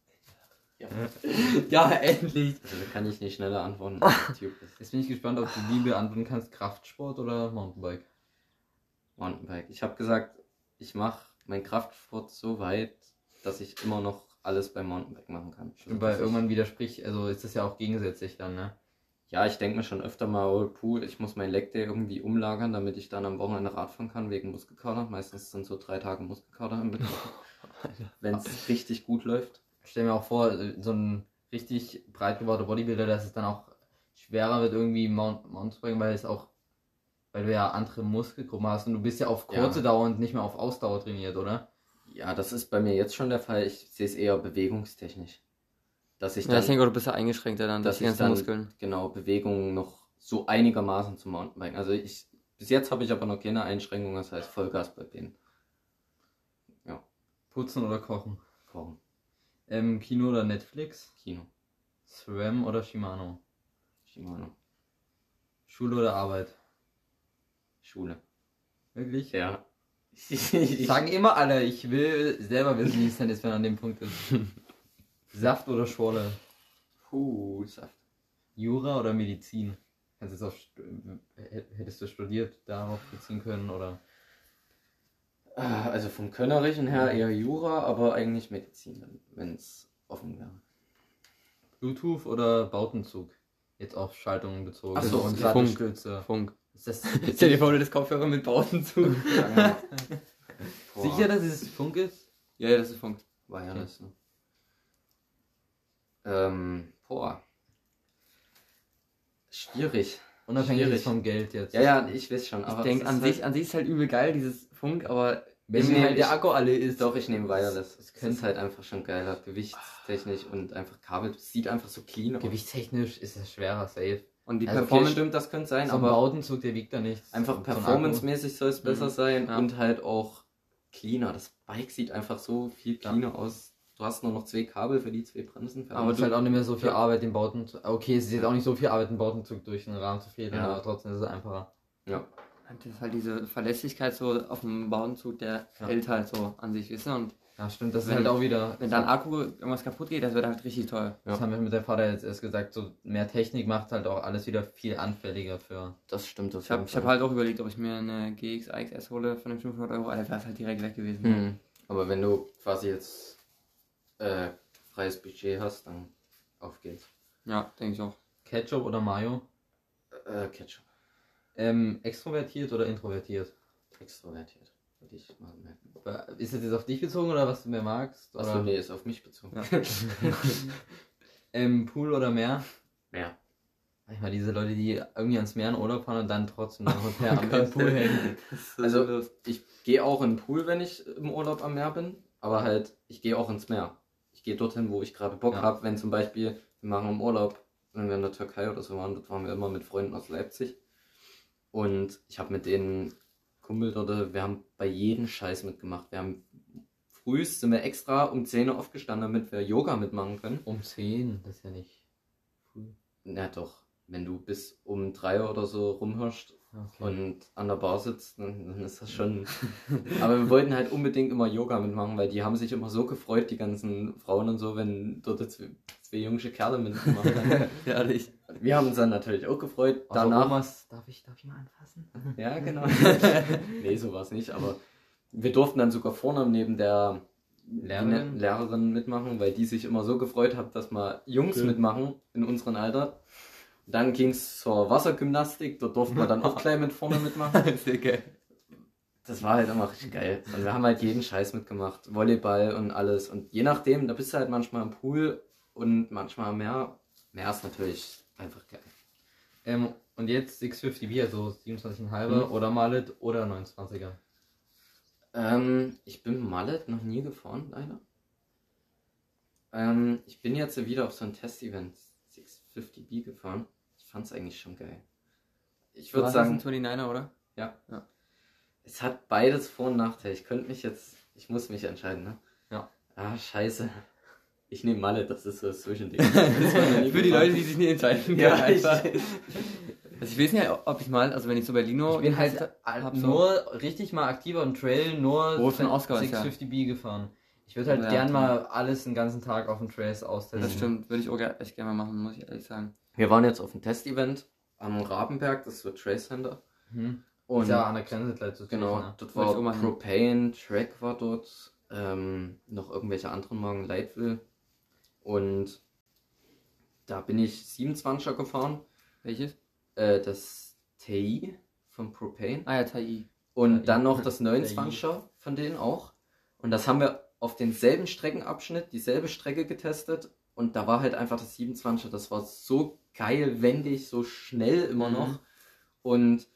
Ja, endlich. Also da kann ich nicht schneller antworten. Tubeless. Jetzt bin ich gespannt, ob du Liebe antworten kannst: Kraftsport oder Mountainbike? Mountainbike. Ich habe gesagt, ich mache meinen Kraftsport so weit, dass ich immer noch alles beim Mountainbike machen kann. Also, Und weil irgendwann widerspricht, also ist das ja auch gegensätzlich dann, ne? Ja, ich denke mir schon öfter mal, oh, puh, ich muss mein Leg Day irgendwie umlagern, damit ich dann am Wochenende Radfahren kann, wegen Muskelkater. Meistens sind so drei Tage Muskelkater im Mittel. Wenn es richtig gut läuft. Ich stell mir auch vor, so ein richtig breit gebauter Bodybuilder, dass es dann auch schwerer wird, irgendwie Mount, Mountainbiken, weil es auch, weil du ja andere Muskelgruppen hast und du bist ja auf kurze Ja. Dauer und nicht mehr auf Ausdauer trainiert, oder? Ja, das ist bei mir jetzt schon der Fall. Ich sehe es eher bewegungstechnisch. Dass ich Ja, ich dann, denke, du bist ja eingeschränkter dann durch dass die ich ganzen dann Muskeln. genau Bewegungen noch so einigermaßen zum Mountainbiken. Also ich, bis jetzt habe ich aber noch keine Einschränkungen, das heißt Vollgas bei denen. Putzen oder kochen? Kochen, Ähm, Kino oder Netflix? Kino, SRAM oder Shimano? Shimano, Schule oder Arbeit? Schule. Wirklich? Ja. Sagen immer alle, ich will selber wissen, wie es denn ist, wenn er an dem Punkt ist. Saft oder Schorle? Puh, Saft. Jura oder Medizin? Kannst jetzt auf, Stu- äh, hättest du studiert, darauf beziehen können oder? Ah, Also vom Könnerischen her eher Jura, aber eigentlich Medizin, wenn es offen wäre. Bluetooth oder Bautenzug? Jetzt auf Schaltungen bezogen. Ach so, und okay. Sattelstütze. Funk. Ist das vor, du das Kopfhörer mit Bauten zu. Boah, sicher, dass es Funk ist? ja, ja, das ist Funk. War ja das, ne? Ähm, boah. Schwierig. Unabhängig Schwierig. vom Geld jetzt. Ja, ja, ich weiß schon. Ich denke, an ist sich, halt, an sich ist halt übel geil, dieses Funk, aber Wenn nehm- halt der Akku alle ist. Doch, ich nehme Wireless. Das Es könnte- ist halt einfach schon geiler. Gewichtstechnisch und einfach Kabel. Es sieht einfach so clean aus. Gewichtstechnisch ist es schwerer, safe. und die Also okay, Performance. stimmt, das könnte sein, So aber Bautenzug, der wiegt da nichts. einfach so performancemäßig soll es besser Mhm. sein Ja. und halt auch cleaner. Das Bike sieht einfach so viel Ja. cleaner aus. Du hast nur noch zwei Kabel für die zwei Bremsen. Aber es ist halt auch nicht mehr so viel Ja. Arbeit, den Bautenzug. Okay, es ist jetzt auch nicht so viel Arbeit, den Bautenzug durch den Rahmen zu fädeln, Ja. aber trotzdem ist es einfacher. Ja. Das ist halt diese Verlässlichkeit so auf dem Bautenzug, der Ja. hält halt so an sich, du? Und Ja, stimmt, das Wenn- ist halt auch wieder. wenn dann Akku irgendwas kaputt geht, das wird halt richtig teuer. Das Ja. haben wir mit der Vater jetzt erst gesagt, so mehr Technik macht halt auch alles wieder viel anfälliger für. Das stimmt. auf Ich habe hab halt auch überlegt, ob ich mir eine GX XS hole von den 500 Euro, Alter, wäre es halt direkt weg gewesen. Hm. Aber wenn du quasi jetzt äh, freies Budget hast, dann auf geht's. Ja, denke ich auch. Ketchup oder Mayo? Äh, Ketchup. Ähm, extrovertiert oder introvertiert? Extrovertiert. Würde ich mal merken. Ist das jetzt auf dich bezogen oder was du mehr magst? Oder? Achso, nee, ist auf mich bezogen. Ja. Ähm, Pool oder Meer? Mehr. Manchmal diese Leute, die irgendwie ans Meer in Urlaub fahren und dann trotzdem noch Hotel am Gott. Pool hängen. Also, ich gehe auch in den Pool, wenn ich im Urlaub am Meer bin, aber halt, ich gehe auch ins Meer. Ich gehe dorthin, wo ich gerade Bock Ja. habe, wenn zum Beispiel, wir machen im Urlaub, wenn wir in der Türkei oder so waren, dort waren wir immer mit Freunden aus Leipzig. Und ich habe mit denen Kumpel dort, wir haben bei jedem Scheiß mitgemacht. Wir haben frühst sind wir extra um 10 Uhr aufgestanden, damit wir Yoga mitmachen können. Um 10, das ist ja nicht früh. Na doch, wenn du bis um 3 Uhr oder so rumhörst, Okay. und an der Bar sitzt, dann, ist das schon. Aber wir wollten halt unbedingt immer Yoga mitmachen, weil die haben sich immer so gefreut, die ganzen Frauen und so, wenn dort zwei, zwei jungsche Kerle mitgemacht haben. Ehrlich. Wir haben uns dann natürlich auch gefreut. Außer Danach. Omas, darf ich, darf ich mal anfassen? Ja, genau. nee, so war es nicht, aber wir durften dann sogar vorne neben der Lehrerin? Lehrerin mitmachen, weil die sich immer so gefreut hat, dass mal Jungs Okay. mitmachen in unserem Alter. Dann ging es zur Wassergymnastik, dort durften wir dann auch gleich mit vorne mitmachen. Sehr geil. Das war halt immer richtig geil. Und wir haben halt jeden Scheiß mitgemacht. Volleyball und alles. Und je nachdem, da bist du halt manchmal im Pool und manchmal am Meer. Meer ist natürlich einfach geil. Ähm, und jetzt 650B, also 27,5 Mhm. oder Mallet oder 29er. Ähm, ich bin Mallet noch nie gefahren, leider. Ähm, ich bin jetzt wieder auf so ein Testevent 650B gefahren. Ich fand's eigentlich schon geil. Ich würde sagen, ist ein 29er, oder? es hat beides Vor- und Nachteile. Ich könnte mich jetzt, ich muss mich entscheiden, ne? Ja. Ah, scheiße. Ich nehme Mallet, das ist so das Zwischending. Das Für die. Leute, die sich nicht entscheiden Ja, können, ich, einfach. Also ich weiß nicht, ob ich mal, also wenn ich so Berlino Ich bin halt hab so- nur richtig mal aktiver und Trail, nur Wo für ein Oscar ist, ja. 650B gefahren. Ich würde halt Ja, gern mal alles den ganzen Tag auf den Trails austesten. Das stimmt, würde ich auch echt gerne mal machen, muss ich ehrlich sagen. Wir waren jetzt auf einem Testevent am Rabenberg, das wird Trace Center. Mhm. Und ja an der Grenze gleich zu genau, Ne? dort auch war mal hin. Propane, Track war dort, ähm, noch irgendwelche anderen Marken, Lightville. Und da bin ich 27er gefahren, Welches? äh, das TI von Propane. Ah ja, Tai. Und TI. dann noch das TI. 29er von denen auch. Und das haben wir auf denselben Streckenabschnitt, dieselbe Strecke getestet. Und da war halt einfach das 27er, das war so geil, wendig, so schnell immer Mhm. noch. Und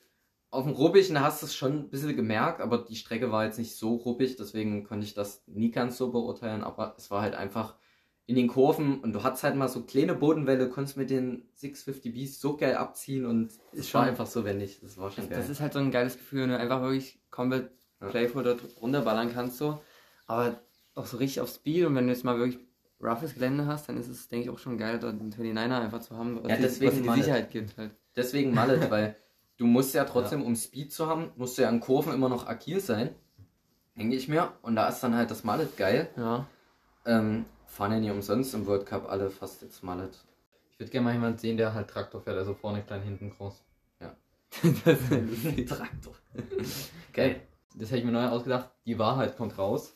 auf dem Rubbigen hast du es schon ein bisschen gemerkt, aber die Strecke war jetzt nicht so ruppig, deswegen konnte ich das nie ganz so beurteilen. Aber es war halt einfach in den Kurven und du hattest halt mal so kleine Bodenwelle, konntest mit den 650Bs so geil abziehen und es war einfach so wendig. Das war schon Das, geil. das ist halt so ein geiles Gefühl, wenn du einfach wirklich komplett Ja. playful dort runterballern kannst so. Aber auch so richtig auf Speed und wenn du jetzt mal wirklich roughes Gelände hast, dann ist es, denke ich, auch schon geil, dort einen 29er einfach zu haben, was, Ja, deswegen was dir mal- die Sicherheit gibt halt. Deswegen Mallet, weil du musst ja trotzdem, um Speed zu haben, musst du ja an Kurven immer noch agil sein. Denke ich mir. Und da ist dann halt das Mallet geil. Ja. Ähm, fahren ja nie umsonst im World Cup alle fast jetzt Mallet. Ich würde gerne mal jemanden sehen, der halt Traktor fährt, also vorne klein, hinten groß. das ist lustig. Traktor. Geil. Das hätte ich mir neu ausgedacht. Die Wahrheit kommt raus.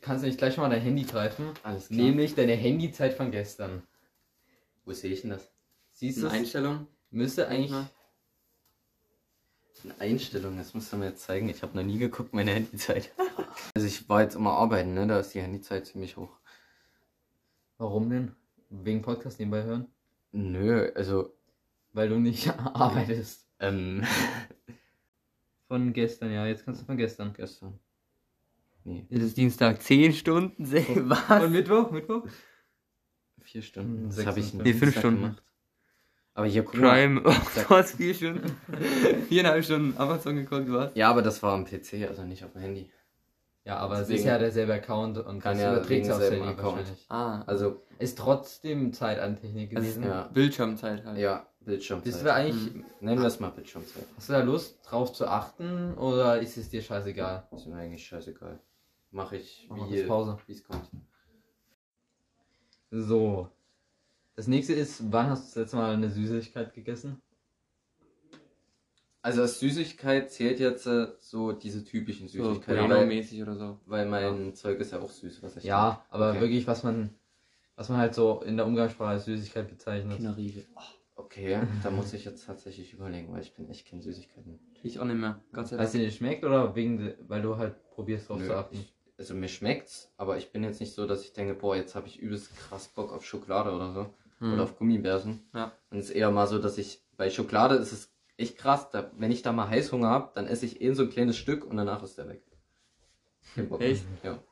Kannst du nicht gleich mal dein Handy greifen? Alles klar. Nämlich deine Handyzeit von gestern. Wo sehe ich denn das? Siehst du Eine? Einstellung. Müsste eigentlich. Manchmal. Einstellung, das musst du mir jetzt zeigen. Ich habe noch nie geguckt, meine Handyzeit. also ich war jetzt immer arbeiten, ne? Da ist die Handyzeit ziemlich hoch. Warum denn? Wegen Podcast nebenbei hören? Nö, also, Weil du nicht arbeitest. ähm, Von gestern, ja. Jetzt kannst du von gestern. gestern. Nee, Es ist Dienstag, 10 Stunden. Was? Und Mittwoch? Mittwoch? vier Stunden. Hm, Das habe ich Nee, fünf Dienstag Stunden. gemacht. Aber hier, guck mal. Prime. Oh Sag- Gott, vier Stunden. Viereinhalb Stunden Amazon geguckt, was? Ja, aber das war am PC, also nicht auf dem Handy. Ja, aber es ist ja derselbe Account und Kann das ja überträgt sich aufs Handy Account. Ah, Also, Ist trotzdem Zeit an Technik also gewesen. ja. Bildschirmzeit halt. ja, Bildschirmzeit. Bist du eigentlich, Nennen wir es mal Bildschirmzeit. hast du da Lust drauf zu achten oder ist es dir scheißegal? Ist mir eigentlich scheißegal. Mache ich, wie kurz Pause. wie es kommt. So. Das nächste ist, wann hast du das letzte Mal eine Süßigkeit gegessen? Also als Süßigkeit zählt jetzt äh, so diese typischen So Süßigkeiten, weil, Bueno-mäßig oder so. weil mein Zeug ist ja auch süß, was ich Ja, aber Okay. wirklich, was man, was man halt so in der Umgangssprache als Süßigkeit bezeichnet. Kinderriegel. Okay, da muss ich jetzt tatsächlich überlegen, weil ich bin echt kein Süßigkeiten. Ich auch nicht mehr. Gott sei Weil es Dank. dir nicht schmeckt oder wegen, weil du halt probierst drauf Nö, zu achten? ich, also mir schmeckt's, aber ich bin jetzt nicht so, dass ich denke, boah, jetzt habe ich übelst krass Bock auf Schokolade oder so. Hm. Oder auf Gummibärchen. Ja. Und es ist eher mal so, dass ich, bei Schokolade ist es echt krass, da, wenn ich da mal Heißhunger habe, dann esse ich eh so ein kleines Stück und danach ist der weg. Echt? Ja.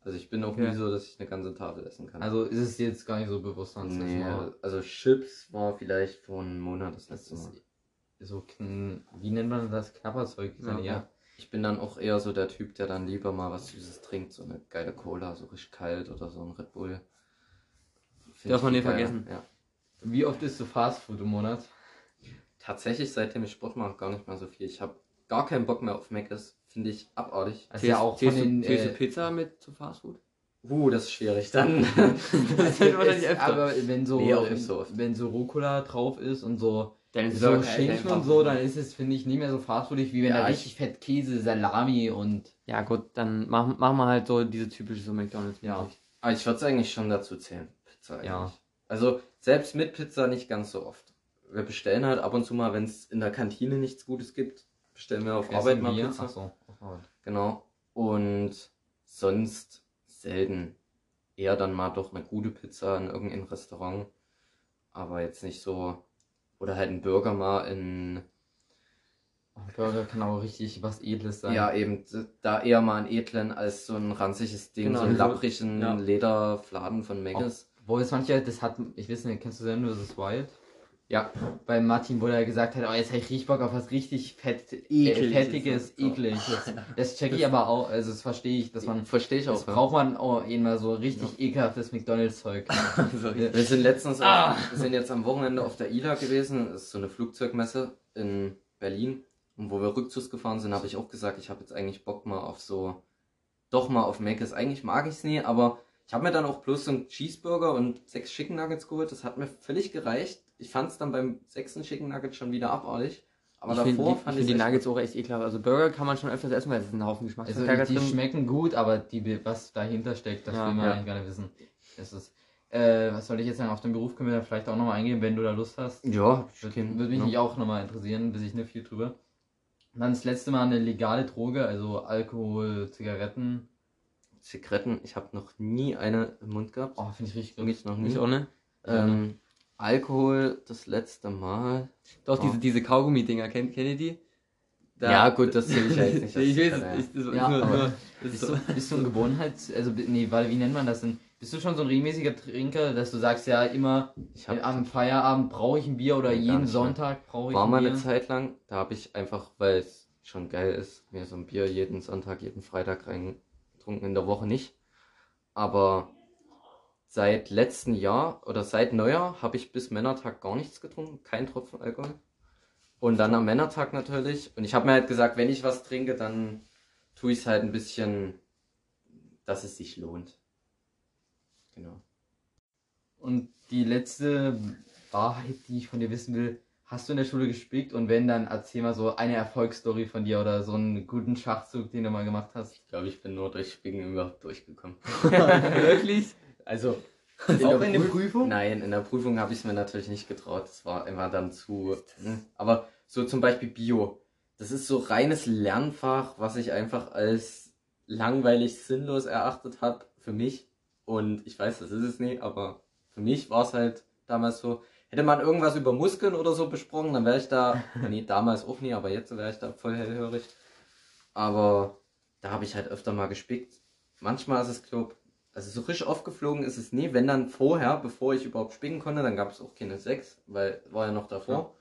Also ich bin auch Okay. nie so, dass ich eine ganze Tafel essen kann. Also ist es jetzt gar nicht so bewusst, dass nee, also Chips war vielleicht vor einem Monat das letzte Mal. so, wie nennt man das? Knapperzeug Ja, ja. Ich bin dann auch eher so der Typ, der dann lieber mal was Süßes trinkt, so eine geile Cola, so richtig kalt oder so ein Red Bull. Find Darf man geiler. vergessen. Ja. Wie oft isst du Fastfood im Monat? Tatsächlich, seitdem ich Sport mache, gar nicht mehr so viel. Ich habe gar keinen Bock mehr auf Mc's. Finde ich abartig. Also ja auch von Zählst du- den... zählst du Äh, Pizza mit zu Fastfood? Uh, das ist schwierig dann. Das ist aber wenn so, Nee, auch nicht so oft. wenn so Rucola drauf ist und so, Dann ist es so Schinken und so, dann ist es, finde ich, nicht mehr so fastfoodig, wie wenn Ja, da ich- richtig fett Käse, Salami und... Ja gut, dann machen machen wir halt so diese typische so McDonalds. Ja. Aber ich würde es eigentlich schon dazu zählen. Pizza eigentlich. Ja. Also selbst mit Pizza nicht ganz so oft. Wir bestellen halt ab und zu mal, wenn es in der Kantine nichts Gutes gibt, bestellen wir auf Arbeit Essen mal wir? Pizza. Ach so, auf Arbeit. Genau. Und sonst selten. Eher dann mal doch eine gute Pizza in irgendeinem Restaurant. Aber jetzt nicht so. Oder halt ein Burger mal in. Oh, Burger kann auch richtig was Edles sein. Ja, eben. Da eher mal einen edlen als so ein ranziges Ding, Genau, so einen so- lapprigen ja. Lederfladen von Megas. Wo es manche, das hat, ich weiß nicht, kennst du Zen vs. Wild? Ja. Bei Martin, wo er gesagt hat, oh, jetzt habe ich richtig Bock auf was richtig fett, äh, Ekliges. fettiges, ekliges. Das check ich aber auch, also das verstehe ich, dass man, Verstehe ich auch. das ja. braucht man auch immer so richtig ekelhaftes McDonalds-Zeug. Sorry. Wir sind letztens, Ah. wir sind jetzt am Wochenende auf der ILA gewesen, das ist so eine Flugzeugmesse in Berlin. Und wo wir Rückzugs gefahren sind, habe ich auch gesagt, ich habe jetzt eigentlich Bock mal auf so, doch mal auf Mc's. Eigentlich mag ich es nie, aber ich habe mir dann auch bloß so einen Cheeseburger und sechs Chicken Nuggets geholt. Das hat mir völlig gereicht. Ich fand es dann beim sechsten Chicken Nugget schon wieder abartig. Aber ich davor finde die, fand ich ich find die Nuggets auch echt ekelhaft. Also Burger kann man schon öfters essen, weil es ist ein Haufen Also Geschmacksverstärker die drin. schmecken gut, aber die, was dahinter steckt, das Ja, will man ja. eigentlich gar nicht wissen. Das ist, äh, was soll ich jetzt sagen, auf den Beruf können wir da vielleicht auch nochmal eingehen, wenn du da Lust hast. Ja, Würde würd mich nicht auch nochmal interessieren, bis ich nicht viel drüber. Und dann das letzte Mal eine legale Droge, also Alkohol, Zigaretten. Zigaretten, ich habe noch nie eine im Mund gehabt. Oh, finde ich richtig gut. Wirklich noch nie. Nicht ohne. Ähm, Alkohol das letzte Mal. Doch, Oh. diese, diese Kaugummi-Dinger, kennt, kennt ihr die? Da- ja, gut, das sehe ich jetzt nicht. ich weiß es nicht. Das Ja, nur, nur, Bist du, bist du ein Gewohnheits-, also, nee, weil, wie nennt man das denn? Bist du schon so ein regelmäßiger Trinker, dass du sagst, ja, immer am Feierabend brauche ich ein Bier oder jeden mehr. Sonntag brauche ich war ein mal Bier? eine Zeit lang, da habe ich einfach, weil es schon geil ist, mir so ein Bier jeden Sonntag, jeden Freitag reingetrunken, in der Woche nicht. Aber seit letztem Jahr oder seit Neujahr habe ich bis Männertag gar nichts getrunken, kein Tropfen Alkohol. Und dann am Männertag natürlich. Und ich habe mir halt gesagt, wenn ich was trinke, dann tue ich es halt ein bisschen, dass es sich lohnt. Genau. Und die letzte Wahrheit, die ich von dir wissen will, hast du in der Schule gespickt? Und wenn, dann erzähl mal so eine Erfolgsstory von dir oder so einen guten Schachzug, den du mal gemacht hast. Ich glaube, ich bin nur durch Spicken überhaupt durchgekommen. Wirklich? Also, Auch in der Prüfung? Nein, in der Prüfung habe ich es mir natürlich nicht getraut. Das war immer dann zu. hm. Aber so zum Beispiel Bio. das ist so reines Lernfach, was ich einfach als langweilig sinnlos erachtet habe für mich. Und ich weiß, das ist es nicht, aber für mich war es halt damals so. Hätte man irgendwas über Muskeln oder so besprochen, dann wäre ich da, nee, damals auch nie, aber jetzt wäre ich da voll hellhörig. Aber da habe ich halt öfter mal gespickt. Manchmal ist es, glaub, also so frisch aufgeflogen ist es nie. Wenn dann vorher, bevor ich überhaupt spicken konnte, dann gab es auch keine 6, weil war ja noch davor.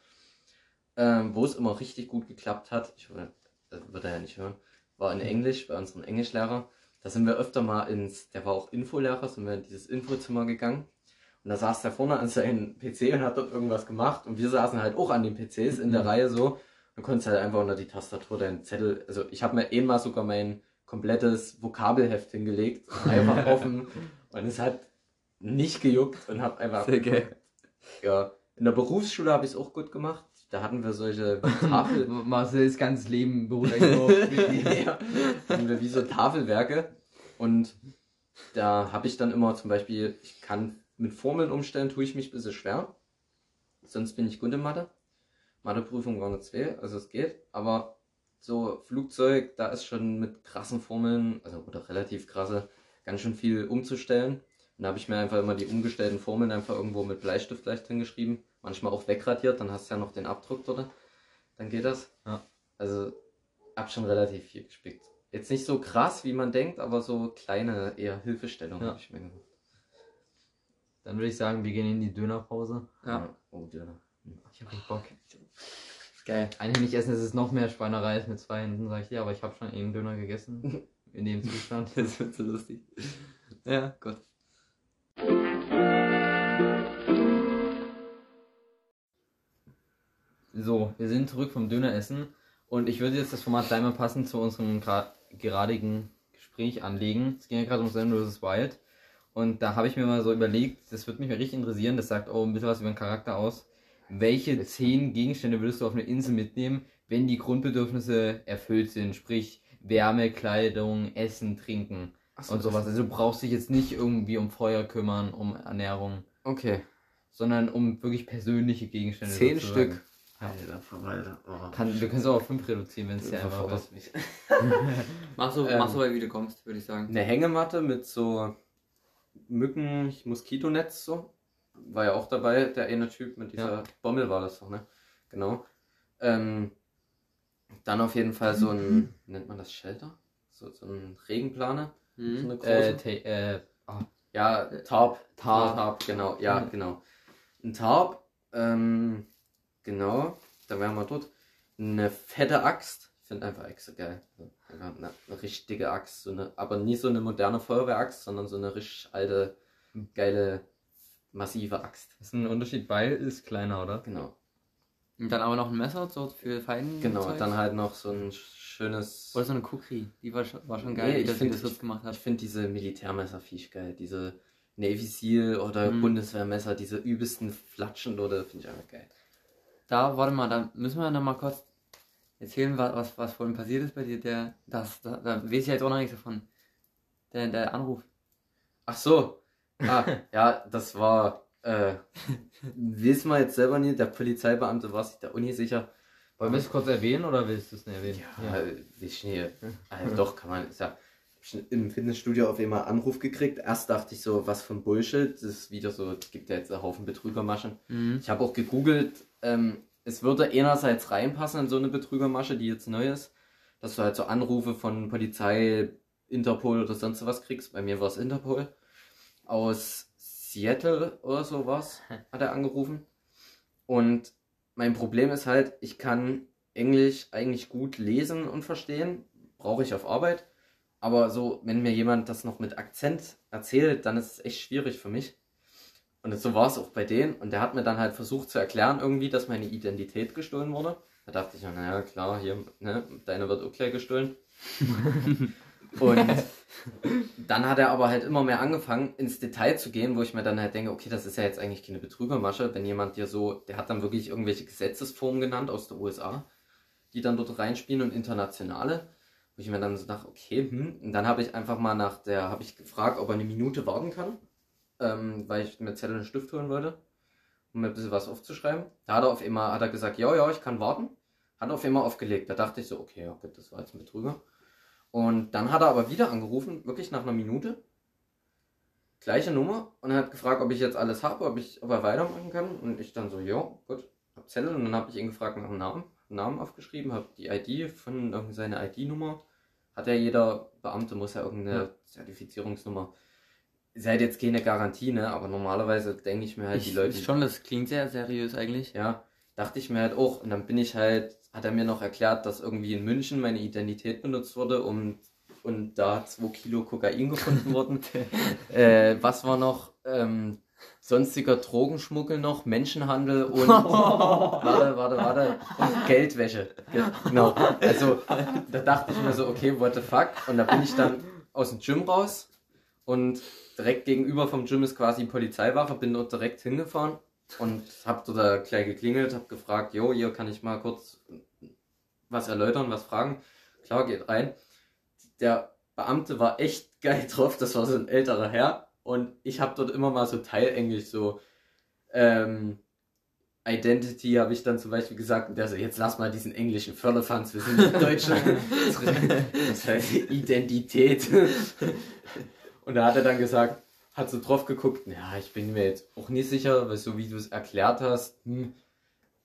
Ähm, wo es immer richtig gut geklappt hat, ich würde, das wird er ja nicht hören, war in Englisch, bei unserem Englischlehrer. Da sind wir öfter mal ins, der war auch Infolehrer, sind wir in dieses Infozimmer gegangen. Und da saß der vorne an seinem PC und hat dort irgendwas gemacht. Und wir saßen halt auch an den PCs in der Reihe so. Du konntest halt einfach unter die Tastatur deinen Zettel, also ich habe mir einmal sogar mein komplettes Vokabelheft hingelegt, einfach offen und es hat nicht gejuckt und habe einfach. Sehr geil. Ja, in der Berufsschule habe ich es auch gut gemacht. Da hatten wir solche Tafel, Marcel's ganzes Leben beruht eigentlich nur auf ja, hatten wir wie so Tafelwerke und da habe ich dann immer zum Beispiel, ich kann mit Formeln umstellen, tue ich mich ein bisschen schwer. Sonst bin ich gut in Mathe. Matheprüfung war eine 2, also es geht, aber so Flugzeug, da ist schon mit krassen Formeln, also oder relativ krasse, ganz schön viel umzustellen. Und da habe ich mir einfach immer die umgestellten Formeln einfach irgendwo mit Bleistift leicht hingeschrieben. Manchmal auch wegradiert, dann hast du ja noch den Abdruck dort. Dann geht das. Ja. Also hab schon relativ viel gespickt. Jetzt nicht so krass, wie man denkt, aber so kleine eher Hilfestellungen Ja. habe ich mir gemacht. Dann würde ich sagen, wir gehen in die Dönerpause. Ja. Oh, Döner. Ich habe richtig Bock. Geil. Einhändig essen, das ist noch mehr Schweinerei als mit zwei Händen, sag ich dir, aber ich habe schon eben Döner gegessen. In dem Zustand. Das wird so lustig. Ja, gut. So, wir sind zurück vom Döneressen und ich würde jetzt das Format gleich mal passend zu unserem geradigen Gespräch anlegen. Es ging ja gerade um Zen vs. Wild und da habe ich mir mal so überlegt, das würde mich mal richtig interessieren, das sagt auch ein bisschen was über den Charakter aus. Welche zehn Gegenstände würdest du auf eine Insel mitnehmen, wenn die Grundbedürfnisse erfüllt sind? Sprich, Wärme, Kleidung, Essen, Trinken Achso, und sowas. Also du brauchst dich jetzt nicht irgendwie um Feuer kümmern, um Ernährung, Okay. sondern um wirklich persönliche Gegenstände. Zehn sozusagen. Stück. Alter, Verwalter. Oh. Kann, wir können es auch auf 5 reduzieren, wenn es ja einfach ist. mich. Mach so, Ähm. mach so, weil du kommst, würde ich sagen. Eine Hängematte mit so Mücken, Moskitonetz so. War ja auch dabei, der eine Typ mit dieser Ja. Bommel war das doch, ne? Genau. Ähm, dann auf jeden Fall so ein, wie nennt man das, Shelter? So, so ein Regenplaner. So Mhm. eine große. Äh, äh, ah, ja, Tarp. Tarp. Tarp, genau. Ja, Mhm. genau. Ein Tarp, ähm, genau. Da wären wir dort. Eine fette Axt. Ich finde einfach Äxte geil. Eine, eine richtige Axt. So eine, aber nie so eine moderne Feuerwehraxt, sondern so eine richtig alte, geile, massive Axt. ist ein Unterschied, Beil ist kleiner, oder? Genau. Und dann aber noch ein Messer so für Feinen. Genau. Zeug. Dann halt noch so ein schönes. Oder so eine Kukri. Die war schon, war schon geil, Nee, ich das, find- das gemacht Ich hat. finde diese Militärmesserviech geil. Diese Navy Seal oder Mhm. Bundeswehrmesser, diese übelsten Flatschen oder finde ich einfach geil. Da, warte mal, da müssen wir noch mal kurz erzählen, was, was, was vorhin passiert ist bei dir. Der, das, da, da weiß ich jetzt auch noch nichts davon. Der, der Anruf. Ach so. Ah, ja, das war, äh, wissen wir jetzt selber nicht, der Polizeibeamte war sich da unsicher. Wollen wir es kurz erwähnen oder willst du es nicht erwähnen? Ja, ja. ich nicht. Also doch, kann man, ist ja, im Fitnessstudio auf einmal Anruf gekriegt. Erst dachte ich so, was für ein Bullshit, das ist wieder so, es gibt ja jetzt einen Haufen Betrügermaschen. Mhm. Ich habe auch gegoogelt, ähm, es würde einerseits reinpassen in so eine Betrügermasche, die jetzt neu ist, dass du halt so Anrufe von Polizei, Interpol oder sonst was kriegst. Bei mir war es Interpol. Aus Seattle oder sowas hat er angerufen. Und mein Problem ist halt, ich kann Englisch eigentlich gut lesen und verstehen. Brauche ich auf Arbeit. Aber so, wenn mir jemand das noch mit Akzent erzählt, dann ist es echt schwierig für mich. Und so war es auch bei denen. Und der hat mir dann halt versucht zu erklären irgendwie, dass meine Identität gestohlen wurde. Da dachte ich, naja, klar, hier, ne, deine wird auch gleich gestohlen. Und dann hat er aber halt immer mehr angefangen, ins Detail zu gehen, wo ich mir dann halt denke, okay, das ist ja jetzt eigentlich keine Betrügermasche, wenn jemand dir so, der hat dann wirklich irgendwelche Gesetzesformen genannt aus der USA, die dann dort reinspielen und internationale, wo ich mir dann so dachte, okay, hm, und dann habe ich einfach mal nach der, habe ich gefragt, ob er eine Minute warten kann, ähm, weil ich mir Zettel und Stift holen wollte, um mir ein bisschen was aufzuschreiben. Da hat er auf einmal, hat er gesagt, ja, ja, ich kann warten, Hat auf einmal aufgelegt. Da dachte ich so, okay, ja gut, das war jetzt mit drüber. Und dann hat er aber wieder angerufen, wirklich nach einer Minute. Gleiche Nummer und er hat gefragt, ob ich jetzt alles habe, ob ich ob er weitermachen kann. Und ich dann so, ja, gut, hab Zettel. Und dann habe ich ihn gefragt nach dem Namen, Namen aufgeschrieben, habe die ID von irgendeine seine ID-Nummer. Hat ja jeder Beamte, muss ja irgendeine Ja. Zertifizierungsnummer. Ist halt jetzt keine Garantie, ne? Aber normalerweise denke ich mir halt, die Ich, Leute. schon, das klingt sehr seriös eigentlich. Ja, dachte ich mir halt auch. Und dann bin ich halt, hat er mir noch erklärt, dass irgendwie in München meine Identität benutzt wurde, um und da zwei Kilo Kokain gefunden wurden. äh, was war noch? Ähm, sonstiger Drogenschmuggel noch, Menschenhandel und warte, warte, warte. Und Geldwäsche. Ge- Genau. Also da dachte ich mir so, okay, what the fuck? Und da bin ich dann aus dem Gym raus und direkt gegenüber vom Gym ist quasi Polizeiwache, bin dort direkt hingefahren und hab dort da gleich geklingelt, hab gefragt, jo, hier kann ich mal kurz was erläutern, was fragen. Klar, geht rein. Der Beamte war echt geil drauf, das war so ein älterer Herr und ich habe dort immer mal so Teilenglisch, so ähm, Identity habe ich dann zum Beispiel gesagt und der so, jetzt lass mal diesen englischen Firlefanz, wir sind in Deutschland. das heißt Identität. Und da hat er dann gesagt, hat so drauf geguckt, ja, ich bin mir jetzt auch nicht sicher, weil so wie du es erklärt hast, hm,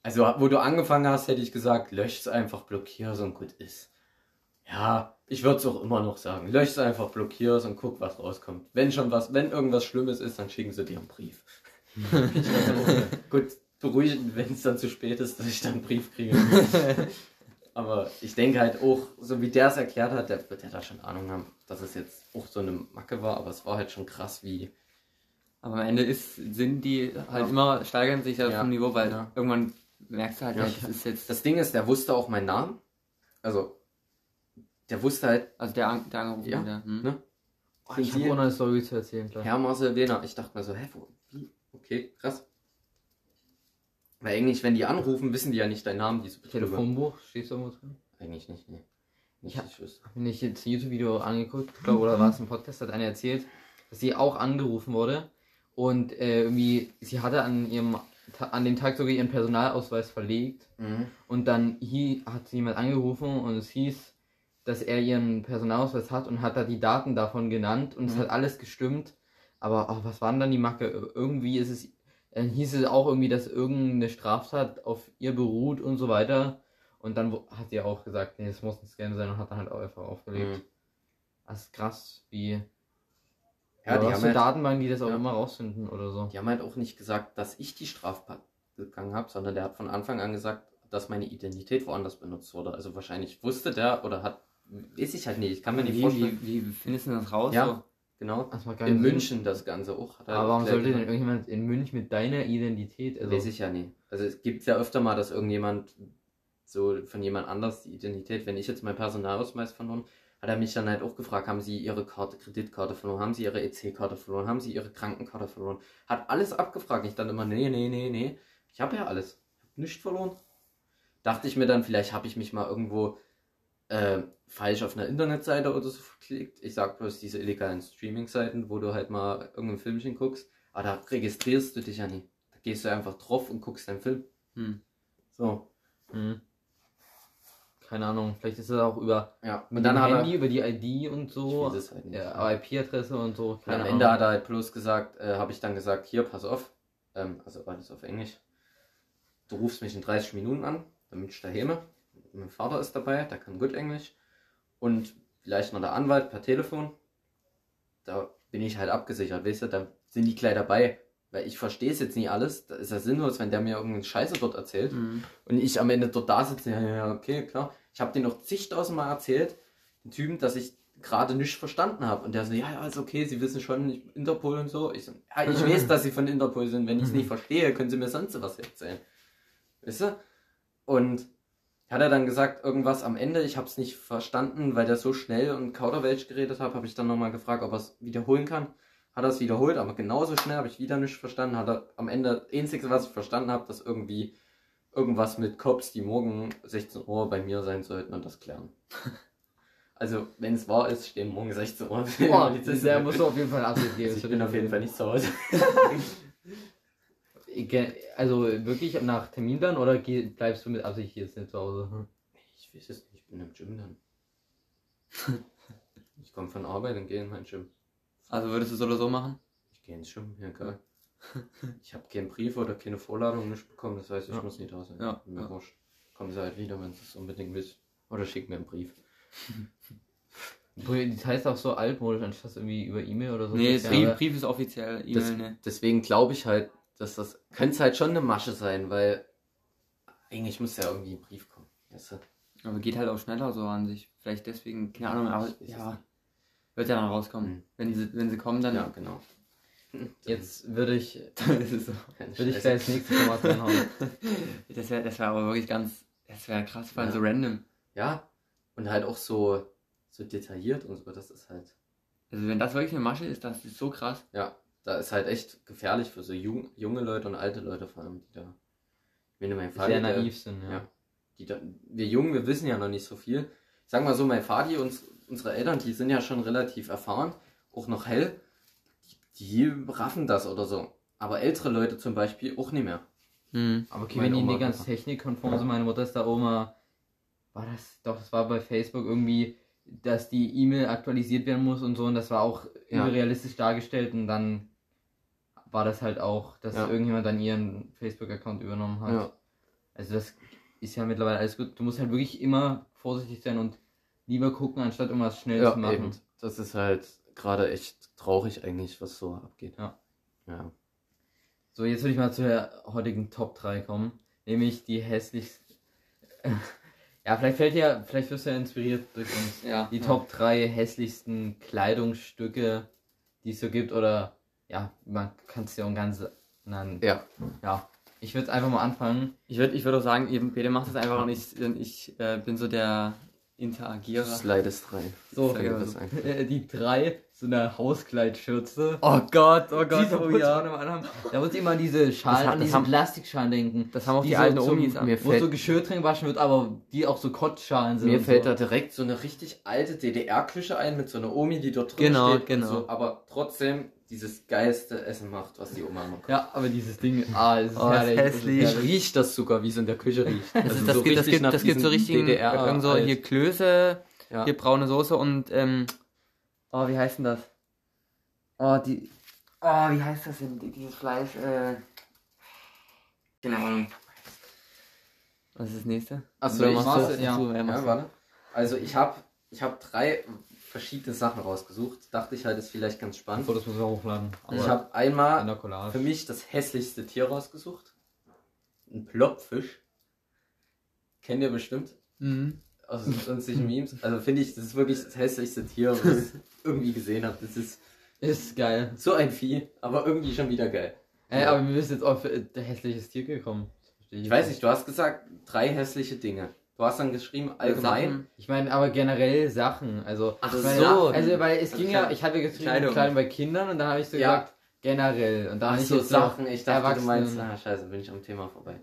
also wo du angefangen hast, hätte ich gesagt, lösch's einfach, blockier's und gut ist. Ja, ich würde es auch immer noch sagen, lösch's einfach, blockier's und guck, was rauskommt. Wenn schon was, wenn irgendwas Schlimmes ist, dann schicken sie dir einen Brief. gut, beruhigend, wenn es dann zu spät ist, dass ich dann einen Brief kriege. Aber ich denke halt auch, so wie der es erklärt hat, der wird ja da schon Ahnung haben, dass es jetzt auch so eine Macke war, aber es war halt schon krass, wie. Aber am Ende ist, sind die halt Ja. immer, steigern sich ja Ja. vom Niveau, weil Ja. irgendwann merkst du halt, Ja. ja, das ist jetzt, Das Ding ist, der wusste auch meinen Namen. Also, der wusste halt, also der, An- der angerufen, Ja. der, hm. ne? Oh, ich habe auch noch eine Story zu erzählen, klar. Herr Marcel Wehner. Ich dachte mir so, hä, wo, wie? Okay, krass. Weil eigentlich, wenn die anrufen, wissen die ja nicht deinen Namen, Betrüger. Telefonbuch, stehst du irgendwo drin? Eigentlich nicht, nee. Nicht, ich wüsste. Wenn ich jetzt ein YouTube-Video angeguckt, glaube oder war es ein Podcast, hat einer erzählt, dass sie auch angerufen wurde und äh, irgendwie, sie hatte an ihrem an dem Tag sogar ihren Personalausweis verlegt Mhm. und dann hier hat sie jemand angerufen und es hieß, dass er ihren Personalausweis hat und hat da die Daten davon genannt und es Mhm. hat alles gestimmt. Aber oh, was war denn dann die Macke? Irgendwie ist es, dann hieß es auch irgendwie, dass irgendeine Straftat auf ihr beruht und so weiter. Und dann hat sie auch gesagt, nee, es muss ein Scam sein und hat dann halt auch einfach aufgelegt. Mhm. Das ist krass, wie. Ja, die haben, so halt, Datenbanken, die das auch Ja. immer rausfinden oder so. die haben halt auch nicht gesagt, dass ich die Straftat begangen habe, sondern der hat von Anfang an gesagt, dass meine Identität woanders benutzt wurde. Also wahrscheinlich wusste der oder hat, weiß ich halt nicht. Ich kann mir nicht Wie, vorstellen. wie, wie findest du das raus? Ja. So? Genau. Das macht gar In. München das Ganze auch. Er Aber warum sollte denn irgendjemand in München mit deiner Identität? Also, Weiß ich ja nie. Also es gibt ja öfter mal, dass irgendjemand so von jemand anders die Identität, wenn ich jetzt meinen Personalausweis verloren, hat er mich dann halt auch gefragt, haben Sie Ihre Karte, Kreditkarte verloren, haben Sie Ihre EC-Karte verloren, haben Sie Ihre Krankenkarte verloren? Hat alles abgefragt. Ich dann immer, nee, nee, nee, nee. Ich habe ja alles. Ich hab nichts verloren. Dachte ich mir dann, vielleicht habe ich mich mal irgendwo äh, falsch auf einer Internetseite oder so verklickt. Ich sag bloß diese illegalen Streaming-Seiten, wo du halt mal irgendein Filmchen guckst. Aber da registrierst du dich ja nie. Da gehst du einfach drauf und guckst deinen Film. Hm. So. hm. Keine Ahnung, vielleicht ist es auch über Ja. Und dann Handy, er. über die ID und so. Halt nicht. Ja, IP-Adresse und so. Keine am Ende Ahnung. hat er halt bloß gesagt, äh, habe ich dann gesagt, hier, pass auf. Ähm, also alles auf Englisch. Du rufst mich in 30 Minuten an, bin ich daheim. Mein Vater ist dabei, der kann gut Englisch. Und vielleicht noch der Anwalt per Telefon. Da bin ich halt abgesichert, weißt du, da sind die gleich dabei. Weil ich verstehe es jetzt nicht alles. Da ist ja sinnlos, wenn der mir irgendeinen Scheiße dort erzählt. Hm. Und ich am Ende dort da sitze, ja, ja, okay, klar. Ich habe den noch zigtausendmal erzählt, den Typen, dass ich gerade nichts verstanden habe. Und der so, ja, ja, ist okay, Sie wissen schon, Interpol und so. Ich so, ja, ich weiß, dass Sie von Interpol sind. Wenn ich es nicht verstehe, können Sie mir sonst was erzählen. Weißt du? Und hat er dann gesagt, irgendwas am Ende, ich habe es nicht verstanden, weil der so schnell und Kauderwelsch geredet hat, habe ich dann nochmal gefragt, ob er es wiederholen kann. Hat er es wiederholt, aber genauso schnell habe ich wieder nichts verstanden. Hat er am Ende, das Einzige, was ich verstanden habe, dass irgendwie irgendwas mit Cops, die morgen 16 Uhr bei mir sein sollten und das klären. Also, wenn es wahr ist, stehen morgen 16 Uhr. Boah, der muss auf jeden Fall ein Update geben. Also ich bin auf jeden Fall nicht zu Hause. also wirklich nach Termin dann oder bleibst du mit Absicht hier jetzt nicht zu Hause? Hm. Ich weiß es nicht, ich bin im Gym dann. ich komme von Arbeit und gehe in mein Gym. Also würdest du es so oder so machen? Ich gehe ins Gym, ja geil. Ich habe keinen Brief oder keine Vorladung nicht bekommen, das heißt, ich Ja. muss nicht da sein. Ja, Mir ja. wurscht. Kommen sie halt wieder, wenn sie es unbedingt willst. Oder schick mir einen Brief. Das heißt auch so altmodisch, anstatt irgendwie über E-Mail oder so. Nee, Brief, Brief ist offiziell, Das, E-Mail, ne. Deswegen glaube ich halt, dass das könnte halt schon eine Masche sein, weil eigentlich muss ja irgendwie ein Brief kommen. Weißt du? Aber geht halt auch schneller so an sich. Vielleicht deswegen, keine Ahnung, aber ja, wird ja dann rauskommen. Mhm. Wenn, sie, wenn sie kommen, dann. Ja, genau. Jetzt würde ich, so. Würde ich gleich das nächste Format reinhauen. Das wäre das wär aber wirklich ganz. Das wäre krass, vor allem Ja. so random. Ja, und halt auch so, so detailliert und so, das ist halt, Also, wenn das wirklich eine Masche ist, das ist so krass. ja, da ist halt echt gefährlich für so jung, junge Leute und alte Leute vor allem, die da, wenn du mein Vater, Sehr der- naiv sind, ja. ja. die da, wir Jungen, wir wissen ja noch nicht so viel. Ich sag mal so, mein Vati und unsere Eltern, die sind ja schon relativ erfahren, auch noch hell, die, die raffen das oder so. Aber ältere Leute zum Beispiel auch nicht mehr. Mhm. Aber okay, wenn die nicht ganz technikkonform sind, meine Mutter ist da Oma, war das, doch, das war bei Facebook irgendwie, dass die E-Mail aktualisiert werden muss und so und das war auch Ja. überrealistisch dargestellt und dann war das halt auch, dass Ja. irgendjemand dann ihren Facebook-Account übernommen hat. Ja. Also das ist ja mittlerweile alles gut. Du musst halt wirklich immer vorsichtig sein und lieber gucken, anstatt irgendwas schnell Ja, zu machen. eben. Das ist halt gerade echt traurig eigentlich, was so abgeht. Ja. Ja. So, jetzt würde ich mal zu der heutigen Top 3 kommen. Nämlich die hässlichsten. ja, vielleicht fällt ja, vielleicht wirst du ja inspiriert durch uns. Ja. Die Top 3 hässlichsten Kleidungsstücke, die es so gibt. Oder ja, man kann es ja auch ganz nennen. Ja. Ja. Ich würde einfach mal anfangen. Ich würde ich würd auch sagen, eben, Peter macht das einfach und ich, ich äh, bin so der Interagierer. Slidest rein. So, Sag mal das so. einfach. äh, die drei, so eine Hauskleidschürze. Oh Gott, oh die Gott, so oh ja. Da muss ich immer an diese Schalen, Das an diese haben- Plastikschalen denken. Das haben auch die, so alten zum- Omis an. mir Wo fällt- so Geschirrtränke waschen wird, aber die auch so Kotzschalen sind. Mir fällt so. da direkt so eine richtig alte DDR-Küche ein mit so einer Omi, die dort drin Genau, steht. und genau. So, aber trotzdem dieses geilste Essen macht, was die Oma immer kocht. Ja, aber dieses Ding, ah, es ist Oh, herrlich. ist hässlich. Ich herrlich. riech das sogar, wie es in der Küche riecht. Das, Also ist, das, so gibt, das, richtig gibt, nach das gibt so richtig DDR so hier Klöße, Ja. hier braune Soße und ähm, oh, wie heißt denn das? Oh, die Oh, wie heißt das denn? Die- Dieses Fleisch, äh keine Ahnung. Was ist das nächste? Achso, ich mach's, ja. Ja, warte. Also ich habe ich hab drei verschiedene Sachen rausgesucht. Dachte ich halt, ist vielleicht ganz spannend. Das müssen wir hochladen. Aber Ich habe in einmal für mich das hässlichste Tier rausgesucht. Ein Plopfisch. Kennt ihr bestimmt? Mhm. Aus sonstigen Memes. Also finde ich, das ist wirklich das hässlichste Tier, was ich irgendwie gesehen habe. Das ist Ist geil. so ein Vieh, aber irgendwie schon wieder geil. Ey, aber wir müssen jetzt auch für der hässliches Tier gekommen. Verstehe Ich weiß nicht, du hast gesagt, drei hässliche Dinge. Du hast dann geschrieben, allgemein. Sachen. Ich meine, aber generell Sachen. Also, Ach ich meine, so. Also, weil es Also ging ja, ich hatte geschrieben Kleidung. Kleidung. bei Kindern und dann habe ich so Ja. gesagt, generell. Und da habe ich so, Sachen. Ich dachte, du meinst, ah, scheiße, bin ich am Thema vorbei.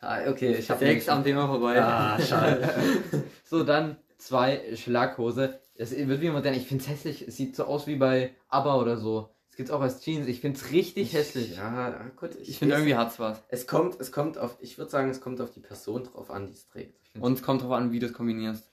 Ah, okay, ich habe Sechs am Thema vorbei. Ah, schade. So, dann zwei Schlaghose. Es wird wie modern. Ich finde es hässlich. Es sieht so aus wie bei ABBA oder so. Es gibt auch als Jeans. Ich finde es richtig hässlich. Ja, gut. Ich finde weiß- irgendwie hat's was. Es kommt, es kommt auf, ich würde sagen, es kommt auf die Person drauf an, die es trägt. Und es kommt drauf an, wie du es kombinierst.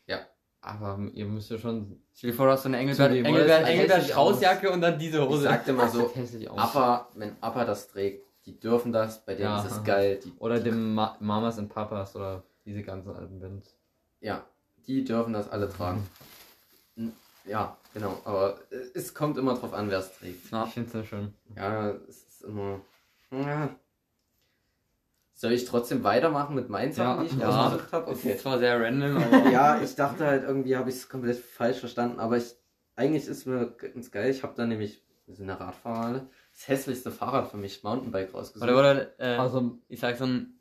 Aber ihr müsst ja schon. Stell dir vor, du hast so eine Engelbert, Engelbert. Straußjacke und dann diese Ich Hose. sagte mal so. Appa, wenn Appa das trägt, die dürfen das, bei denen Ja. ist es geil. Die, Oder dem Ma Mamas und Papas oder diese ganzen alten Bands. ja, die dürfen das alle tragen. N- Ja, genau, aber es kommt immer drauf an, wer es trägt. Ja. Ich finde es ja schön. Ja, es ist immer. Ja. Soll ich trotzdem weitermachen mit meinen Sachen, Ja. die ich Ja. ausgesucht habe? Okay. ist zwar sehr random, aber Ja, ich dachte halt irgendwie, habe ich es komplett falsch verstanden, aber ich, eigentlich ist mir ganz geil. Ich habe da nämlich, wir sind ja Radfahrer alle, das hässlichste Fahrrad für mich, Mountainbike, rausgesucht. Oder, oder, äh, Also, ich sag so ein,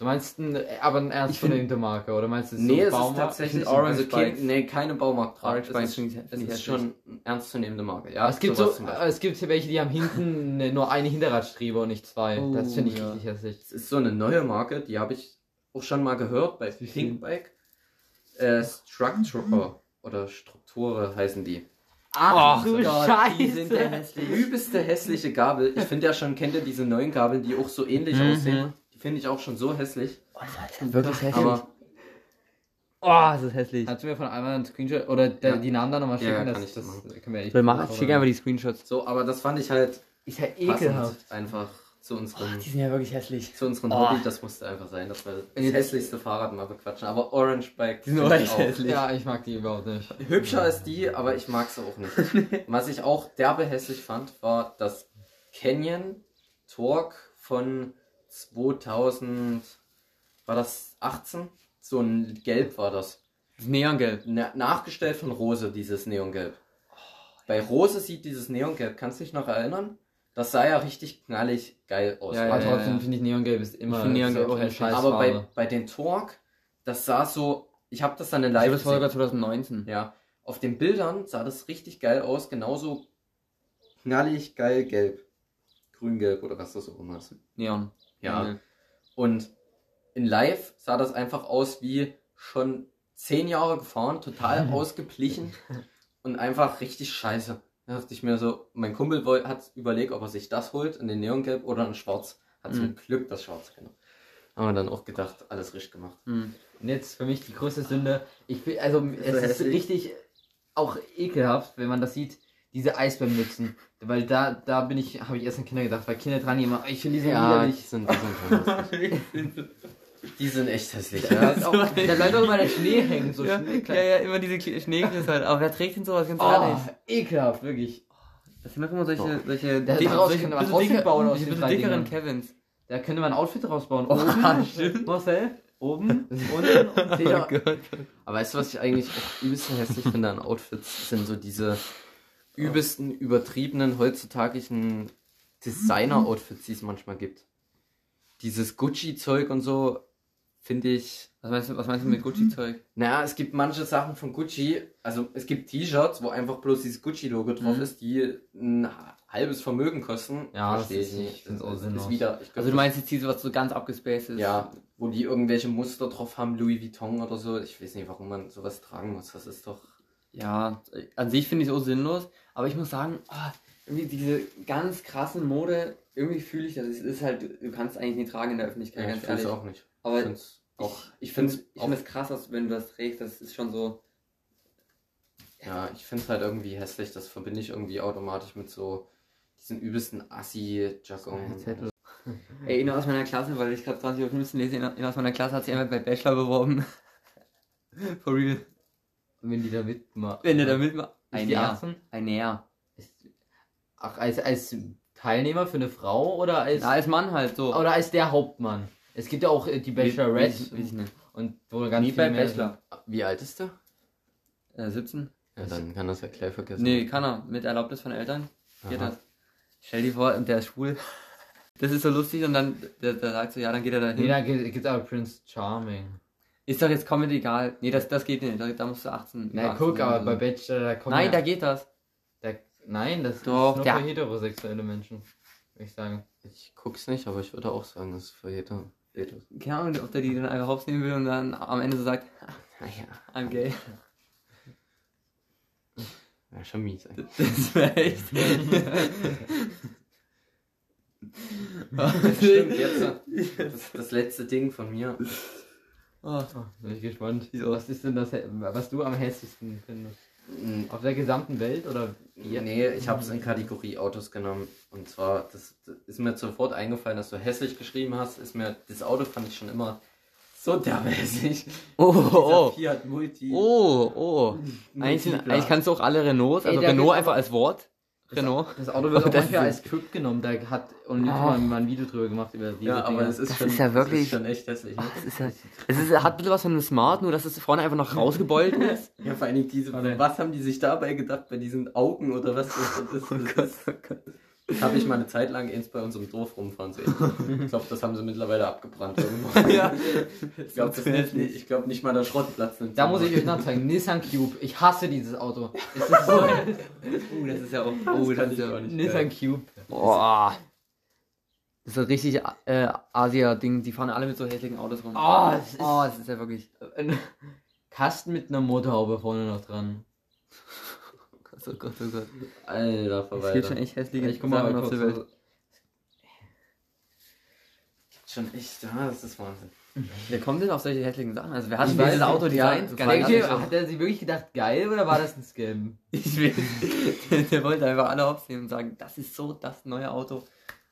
du meinst ein, aber ein Ich ernstzunehmende Marke? Oder meinst du so nee, es ist Baumarkt? tatsächlich Orange also kein, Bikes. nee, keine Baumarkt-Rad. Orange Es Bikes ist, es ist schon eine ernstzunehmende Marke. Ja, es gibt so, Beispiel. es gibt hier welche, die haben hinten ne- nur eine Hinterradstrebe und nicht zwei. Oh, das finde ich ja. richtig hässlich. Es ist so eine neue Marke, die habe ich auch schon mal gehört bei Pinkbike. Äh, Structure oder Strukture heißen die. Ach Oh du Gott, Scheiße. die sind der hässliche, übelste hässliche Gabel. Ich finde ja schon, kennt ihr diese neuen Gabeln, die auch so ähnlich Mhm. aussehen? Finde ich auch schon so hässlich. Wirklich hässlich. Aber oh, das ist hässlich. Kannst du mir von einmal einen Screenshot oder der, Ja. die Namen dann nochmal schicken? ja, das, kann ich das, machen. können wir echt Ich mach, schick einfach die Screenshots. so, aber das fand ich halt Ist ja passend ekelhaft. einfach zu unserem, Die sind ja wirklich hässlich. zu unserem Oh. Hobby. Das musste einfach sein, dass wir das hässlichste Fahrrad mal bequatschen. Aber Orange Bike Die sind ich echt auch. hässlich. Ja, ich mag die überhaupt nicht. Hübscher als die, aber ich mag sie auch nicht. Was ich auch derbe hässlich fand, war das Canyon Torque von 2000, war das 18? So ein Gelb war das. Neongelb. Na, nachgestellt von Rose, dieses Neongelb. Bei Rose sieht dieses Neongelb, kannst du dich noch erinnern? Das sah ja richtig knallig geil aus. Ja, Aber ja, trotzdem ja. finde ich Neongelb ist immer Neongelb so auch hässlich. Scheißfarbe. Aber bei, bei den Torque, das sah so, ich habe das dann in live das war gesehen. sogar 2019. Ja, auf den Bildern sah das richtig geil aus, genauso knallig geil gelb. Grün-gelb oder was das auch immer ist. Neon. Ja. Neongelb. Und in live sah das einfach aus wie schon zehn Jahre gefahren, total ausgeglichen und einfach richtig scheiße. Da dachte ich mir so, mein Kumpel hat überlegt, ob er sich das holt, in den Neongelb oder in Schwarz. Hat zum Mhm. Glück das Schwarz genommen. Haben wir dann auch gedacht, alles richtig gemacht. Hm. Und jetzt für mich die größte Sünde. Ich will, also es ist richtig auch ekelhaft, wenn man das sieht, diese Eisbärmützen. Weil da, da bin ich, habe ich erst an Kinder gedacht, weil Kinder dran immer, ich finde die so die widerlich. sind, die sind schon lustig. Die sind echt hässlich. Ja, Ja. auch, da bleibt auch immer der Schnee hängen, so Ja, Schnee, ja, ja, immer diese Schneeklöße halt. Aber wer trägt denn sowas ganz Oh, ehrlich? ekelhaft, wirklich. Das sind doch immer solche, solche, Da- dick- daraus solche könnte man bisschen Outfit bauen aus den drei dickeren Dingern. Kevins. Da könnte man ein Outfit draus bauen. Oh, Oben, stimmt. Marcel, oben, unten und Peter. Gott. Aber weißt du, was ich eigentlich auch übelst hässlich finde an Outfits? Sind so diese übelsten, übertriebenen, heutzutagigen Designer-Outfits, die es manchmal gibt. Dieses Gucci-Zeug und so, finde ich. Was meinst du, was meinst du mit Gucci-Zeug? Naja, es gibt manche Sachen von Gucci, also es gibt T-Shirts, wo einfach bloß dieses Gucci-Logo drauf Mhm. ist, die ein halbes Vermögen kosten. Ja, verstehe ich ich nicht. auch Das ist sinnlos. wieder, ich glaub, Also du meinst jetzt diese, was so ganz abgespaced ist? ja, wo die irgendwelche Muster drauf haben, Louis Vuitton oder so. Ich weiß nicht, warum man sowas tragen muss. Das ist doch. Ja, an sich finde ich es auch sinnlos, aber ich muss sagen, oh, irgendwie diese ganz krassen Mode, irgendwie fühle ich das. Es ist halt, du kannst eigentlich nicht tragen in der Öffentlichkeit, Ja, ganz ich ehrlich. es auch nicht. Aber ich finde es auch. ich, ich finde find's ich find es krass, dass, wenn du das trägst, das ist schon so. Ja, ich finde es halt irgendwie hässlich. Das verbinde ich irgendwie automatisch mit so diesen übelsten Assi-Jargon. Ey, einer aus meiner Klasse, weil ich gerade 20 Uhr 15 lese, einer aus meiner Klasse hat sich einmal bei Bachelor beworben. For real. Wenn die da mitmachen. Wenn der da mitmacht. Ist Ein die Jahr. 18? Ein Jahr. Ach, als, als Teilnehmer für eine Frau oder als, Ja, als Mann halt so. oder als der Hauptmann? Es gibt ja auch äh, die Bachelorette nicht. und wo ganz Nie viele bei mehr Bachelor. Wie alt ist der? Äh, 17? Ja, dann kann das ja gleich vergessen. Nee, kann er. Mit Erlaubnis von Eltern. Geht Aha. das. Stell dir vor, und der ist schwul. Das ist so lustig und dann, der, der sagt so, ja, dann geht er da sind. Nee, hin. da gibt es aber Prince Charming. Ist doch jetzt Comedy egal. Nee, das, das geht nicht. Da, da musst du 18. Na 18 guck, aber bei. Bachelor, da kommen Nein, ja, da geht das. da, Nein, das Doch, ist nur der- für heterosexuelle Menschen. Würde ich sagen. Ich guck's nicht, aber ich würde auch sagen, das ist für jeder. jeder. Keine Ahnung, ob der die dann einfach hops nehmen will und dann am Ende so sagt, Naja, I'm gay. ja, schon mies. Ey. Das wäre echt. Stimmt, jetzt das, das letzte Ding von mir. Oh, Oh, bin ich gespannt. Wieso? Was ist denn das, was du am hässlichsten findest? Mm, Auf der gesamten Welt oder? Nee, ich habe es in Kategorie Autos genommen. Und zwar, das, das ist mir sofort eingefallen, dass du hässlich geschrieben hast. Ist mir, das Auto fand ich schon immer so hässlich. oh, Dieser oh. Fiat Multi. Oh, oh. Eigentlich, sind, Multipla. eigentlich kannst du auch alle Renaults, Ey, also der Renault einfach als Wort. Renault. Das Auto wird auch manchmal als Script genommen. Da hat und Ah. mal, mal ein Video drüber gemacht über diese Ja, aber das ist Das schon, ist ja wirklich- Das ist schon echt hässlich. Ne? Das ist ja, es ist, hat ein bisschen was von einem Smart, nur dass es vorne einfach noch rausgebeult ist. Ja, vor allen Dingen diese, was haben die sich dabei gedacht bei diesen Augen oder was? Das, das, das, das, das habe ich mal eine Zeit lang eins bei unserem Dorf rumfahren sehen. Ich glaube, das haben sie mittlerweile abgebrannt irgendwo. ja. Ich glaube nicht, ich glaub nicht mal der Schrottplatz. Da muss ich euch noch zeigen. Nissan Cube. Ich hasse dieses Auto. Es ist so Oh, das ist ja auch. Oh, das, ist ich auch ja. nicht. Nissan Cube. Boah. Das ist ein richtig äh, Asia-Ding. Die fahren alle mit so hässlichen Autos rum. Oh, das ist- oh, das ist ja wirklich. Ein Kasten mit einer Motorhaube vorne noch dran. Oh Gott, oh Gott. Alter, Es Verwalter. gibt schon echt hässliche Ich guck mal Sachen auf der Welt. Schon echt, ja, das ist Wahnsinn. Wer kommt denn auf solche hässlichen Sachen? Also wer hat denn dieses Auto designt? hat er sich wirklich gedacht, geil oder war das ein Scam? Ich will, der, der wollte einfach alle aufnehmen und sagen, das ist so das neue Auto.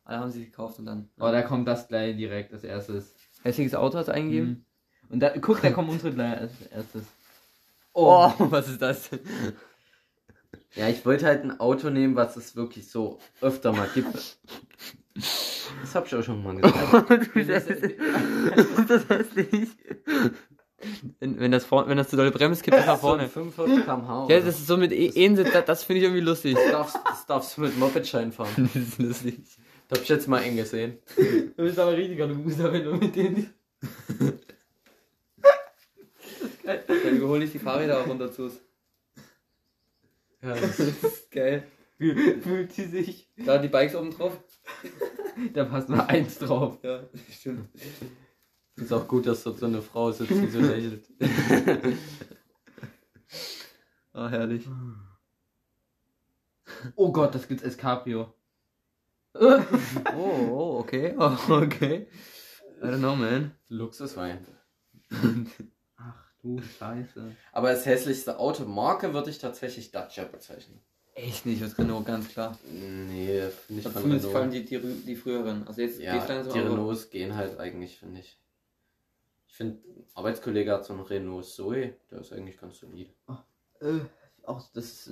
Alle haben sie gekauft und dann. Oh, da kommt das gleich direkt als erstes. Hässliches Auto hast du eingegeben? Mhm. Und da, guck, da kommen unsere gleich als erstes. Oh, was ist das denn? Ja, ich wollte halt ein Auto nehmen, was es wirklich so öfter mal gibt. Das hab ich auch schon mal gesagt. du hässlich. das ist hässlich. Wenn, wenn, das vor, wenn das zu doll bremst, kippt das nach vorne. 45 km/h. Ja, das ist so mit E- E-Sitz, das, das finde ich irgendwie lustig. das, darfst, das darfst du mit Mopedschein fahren. Das ist lustig. Das hab ich jetzt mal eng gesehen. Du bist aber richtiger Loser, wenn du mit denen. Dann hol ich die Fahrräder auch runter zu. Ja, Das ist geil. Fühlt sie sich. Da die Bikes oben drauf. Da passt nur eins drauf. Ja, stimmt. ist auch gut, dass dort so eine Frau sitzt, die so lächelt. Ah, herrlich. Oh Gott, das gibt's als Cabrio. Oh, oh, okay. Oh, okay. I don't know, man. Luxuswein. Du Scheiße. Aber als hässlichste Automarke würde ich tatsächlich Dacia bezeichnen. Echt nicht, das Renault, ganz klar. Nee, finde ich von Zumindest vor allem Renault. die, die, die früheren. Also jetzt Ja, geht's langsam die aber- Renaults gehen halt eigentlich, finde ich. Ich finde, ein Arbeitskollege hat so einen Renault Zoe, der ist eigentlich ganz solide. Äh, auch das.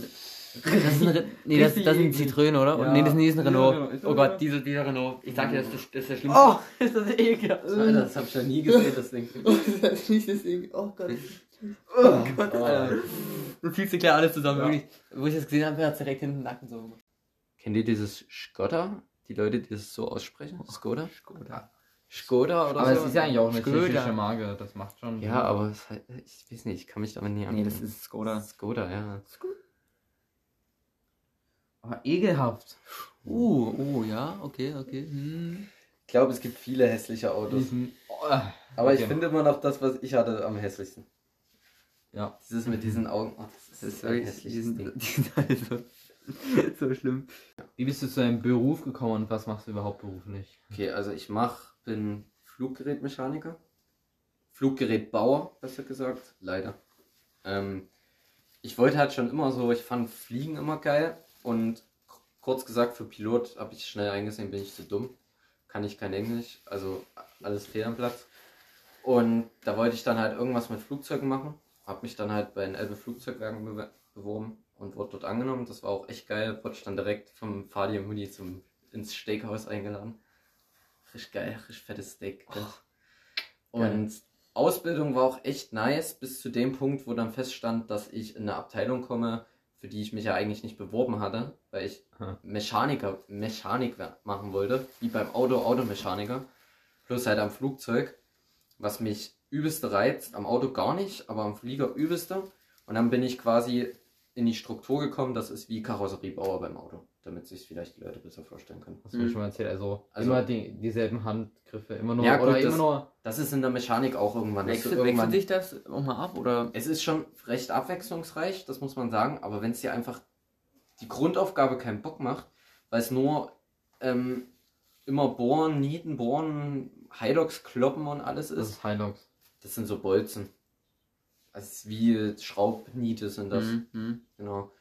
Das ist ein nee, das, das ein Citroën, oder? Und Ja. nee, das ist nicht ein Renault. Das Oh Gott, dieser, dieser Renault. Ich sag dir, das ist, das ist der schlimmste. Oh, ist das ekelhaft. Alter, das hab ich ja nie gesehen, das Ding. das ist nicht das Ding. Oh Gott. Oh Gott, Oh. Alter. Du dir klar alles zusammen, Ja. wirklich. Wo ich das gesehen habe, hat es direkt hinten den Nacken so gemacht. Kennt ihr dieses Skoda? Die Leute, die das so aussprechen? Skoda? Skoda. Skoda oder Aber so? es ist ja eigentlich auch eine Skoda. tschechische Marke, das macht schon. Ja, aber es halt, ich weiß nicht, ich kann mich damit nie Nee, das ist Skoda. Skoda, ja. Aber ekelhaft. Uh, oh, ja, okay, okay. Hm. Ich glaube, es gibt viele hässliche Autos. Diesen, oh, Aber ich okay. finde immer noch das, was ich hatte, am hässlichsten. Ja. Dieses mit diesen Augen. Oh, das Das ist ist ein wirklich, die hässliches sind, Ding. die sind alle so, so schlimm. Wie bist du zu deinem Beruf gekommen und was machst du überhaupt beruflich? Okay, also ich mach, bin Fluggerätmechaniker. Fluggerätbauer, besser gesagt. Leider. Ähm, ich wollte halt schon immer so, ich fand Fliegen immer geil. Und kurz gesagt, für Pilot habe ich schnell eingesehen, bin ich zu dumm. Kann ich kein Englisch, also alles fehl am Platz. Und da wollte ich dann halt irgendwas mit Flugzeugen machen. Hab mich dann halt bei den Elbe Flugzeugwerken beworben und wurde dort angenommen. Das war auch echt geil. Wurde dann direkt vom Fadi und Mutti zum, ins Steakhouse eingeladen. Richtig geil, richtig fettes Steak. gell? und Ausbildung war auch echt nice, bis zu dem Punkt, wo dann feststand, dass ich in eine Abteilung komme, für die ich mich ja eigentlich nicht beworben hatte, weil ich Aha. Mechaniker, Mechanik machen wollte, wie beim Auto, Automechaniker, plus halt am Flugzeug, was mich übelste reizt, am Auto gar nicht, aber am Flieger übelste. Und dann bin ich quasi in die Struktur gekommen, das ist wie Karosseriebauer beim Auto, damit sich vielleicht die Leute besser vorstellen können. Mir Mhm. schon mal erzählt? Also, Also- immer die, dieselben Handgriffe, immer nur. Ja, gut, oder das- immer nur. Das ist in der Mechanik auch irgendwann. Wechselt, irgendwann wechselt sich das auch mal ab, oder? Es ist schon recht abwechslungsreich, das muss man sagen, aber wenn es dir einfach die Grundaufgabe keinen Bock macht, weil es nur ähm, immer bohren, nieten, bohren, Heidox kloppen und alles Das ist, ist Hilux. das sind so Bolzen. Also wie Schraubniete sind das, Mhm, mhm. genau.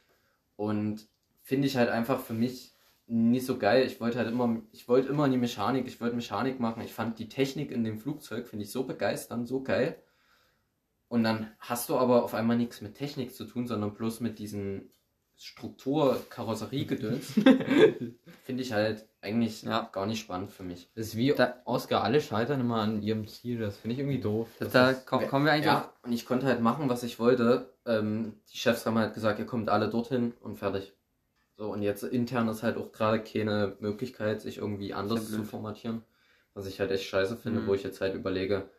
Und finde ich halt einfach für mich nicht so geil. Ich wollte halt immer, ich wollte immer in die Mechanik, ich wollte Mechanik machen. Ich fand die Technik in dem Flugzeug, finde ich so begeisternd, so geil. Und dann hast du aber auf einmal nichts mit Technik zu tun, sondern bloß mit diesen Struktur, Karosseriegedöns. finde ich halt eigentlich Ja. gar nicht spannend für mich. Das ist wie Da- Oscar, alle scheitern immer an ihrem Ziel. Das finde ich irgendwie doof. Das, da ist- ko- kommen wir eigentlich Ja, und ich konnte halt machen, was ich wollte. Ähm, die Chefs haben halt gesagt, ihr kommt alle dorthin und fertig. So, und jetzt intern ist halt auch gerade keine Möglichkeit, sich irgendwie anders zu formatieren. Was ich halt echt scheiße finde, Mhm. wo ich jetzt halt überlege,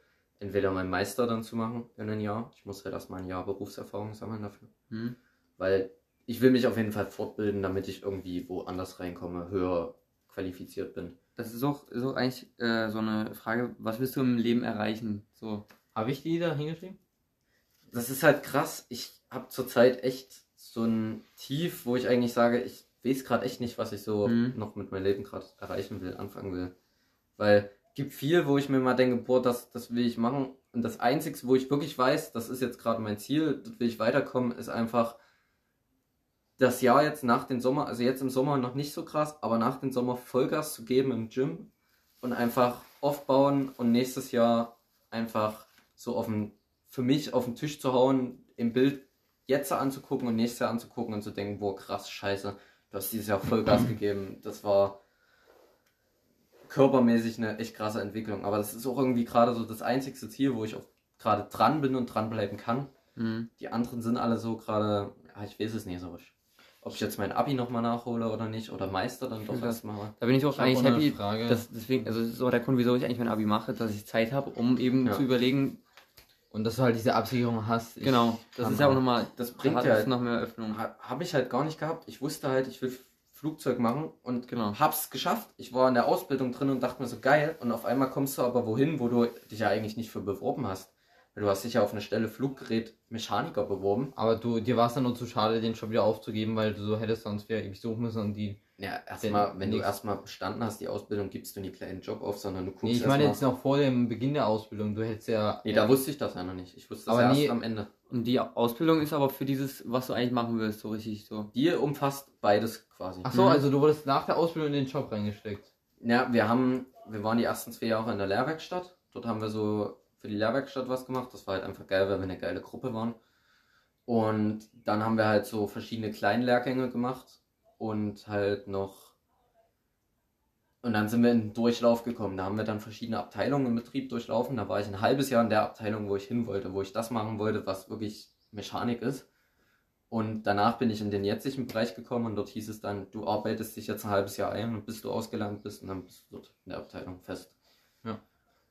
entweder meinen Meister dann zu machen in ein Jahr. Ich muss halt erstmal ein Jahr Berufserfahrung sammeln dafür. Mhm. Weil ich will mich auf jeden Fall fortbilden, damit ich irgendwie woanders reinkomme, höher qualifiziert bin. Das ist auch, ist auch eigentlich äh, so eine Frage, was willst du im Leben erreichen? So. Habe ich die da hingeschrieben? Das ist halt krass. Ich habe zurzeit echt so ein Tief, wo ich eigentlich sage, ich weiß gerade echt nicht, was ich so Mhm. noch mit meinem Leben gerade erreichen will, anfangen will. Weil gibt viel, wo ich mir mal denke, boah, das, das will ich machen. Und das Einzige, wo ich wirklich weiß, das ist jetzt gerade mein Ziel, dort will ich weiterkommen, ist einfach das Jahr jetzt nach dem Sommer, also jetzt im Sommer noch nicht so krass, aber nach dem Sommer Vollgas zu geben im Gym und einfach aufbauen und nächstes Jahr einfach so auf den, für mich auf den Tisch zu hauen, im Bild jetzt anzugucken und nächstes Jahr anzugucken und zu denken, boah, krass, scheiße, du hast dieses Jahr Vollgas gegeben. Das war körpermäßig eine echt krasse Entwicklung. Aber das ist auch irgendwie gerade so das einzigste Ziel, wo ich auch gerade dran bin und dranbleiben kann. Mhm. Die anderen sind alle so gerade, ja, ich weiß es nicht so richtig. Ob ich jetzt mein Abi nochmal nachhole oder nicht, oder Meister dann doch erstmal. Da bin ich auch Ich eigentlich happy. Frage. Dass, deswegen, also das ist auch der Grund, wieso ich eigentlich mein Abi mache, dass ich Zeit habe, um eben Ja. zu überlegen, Und dass du halt diese Absicherung hast. Genau, das ist ja auch nochmal, Das da bringt ja halt noch mehr Öffnung. Ha- Habe ich halt gar nicht gehabt. Ich wusste halt, ich will Flugzeug machen und Genau. hab's geschafft. Ich war in der Ausbildung drin und dachte mir so geil. Und auf einmal kommst du aber wohin, wo du dich ja eigentlich nicht für beworben hast. Du hast dich ja auf eine Stelle Fluggerätmechaniker beworben. Aber du, dir war es dann nur zu schade, den Job wieder aufzugeben, weil du so hättest sonst wieder ewig suchen müssen und die. Ja, erstmal, Wenn wenn, du erstmal bestanden hast, die Ausbildung, gibst du nie kleinen Job auf, sondern du guckst Nee, ich meine jetzt noch vor dem Beginn der Ausbildung. Du hättest ja. Nee, da wusste ich das ja noch nicht. Ich wusste das Aber erst nie- am Ende. Und die Ausbildung ist aber für dieses, was du eigentlich machen willst, so richtig so. Die umfasst beides quasi. Ach so, Mhm. also du wurdest nach der Ausbildung in den Job reingesteckt. Ja, wir haben, wir waren die ersten zwei Jahre in der Lehrwerkstatt. Dort haben wir so für die Lehrwerkstatt was gemacht. Das war halt einfach geil, weil wir eine geile Gruppe waren. Und dann haben wir halt so verschiedene Kleinlehrgänge gemacht und halt noch. Und dann sind wir in den Durchlauf gekommen. Da haben wir dann verschiedene Abteilungen im Betrieb durchlaufen. Da war ich ein halbes Jahr in der Abteilung, wo ich hin wollte, wo ich das machen wollte, was wirklich Mechanik ist. Und danach bin ich in den jetzigen Bereich gekommen und dort hieß es dann, du arbeitest dich jetzt ein halbes Jahr ein und bis du ausgelernt bist und dann bist du dort in der Abteilung fest. Ja.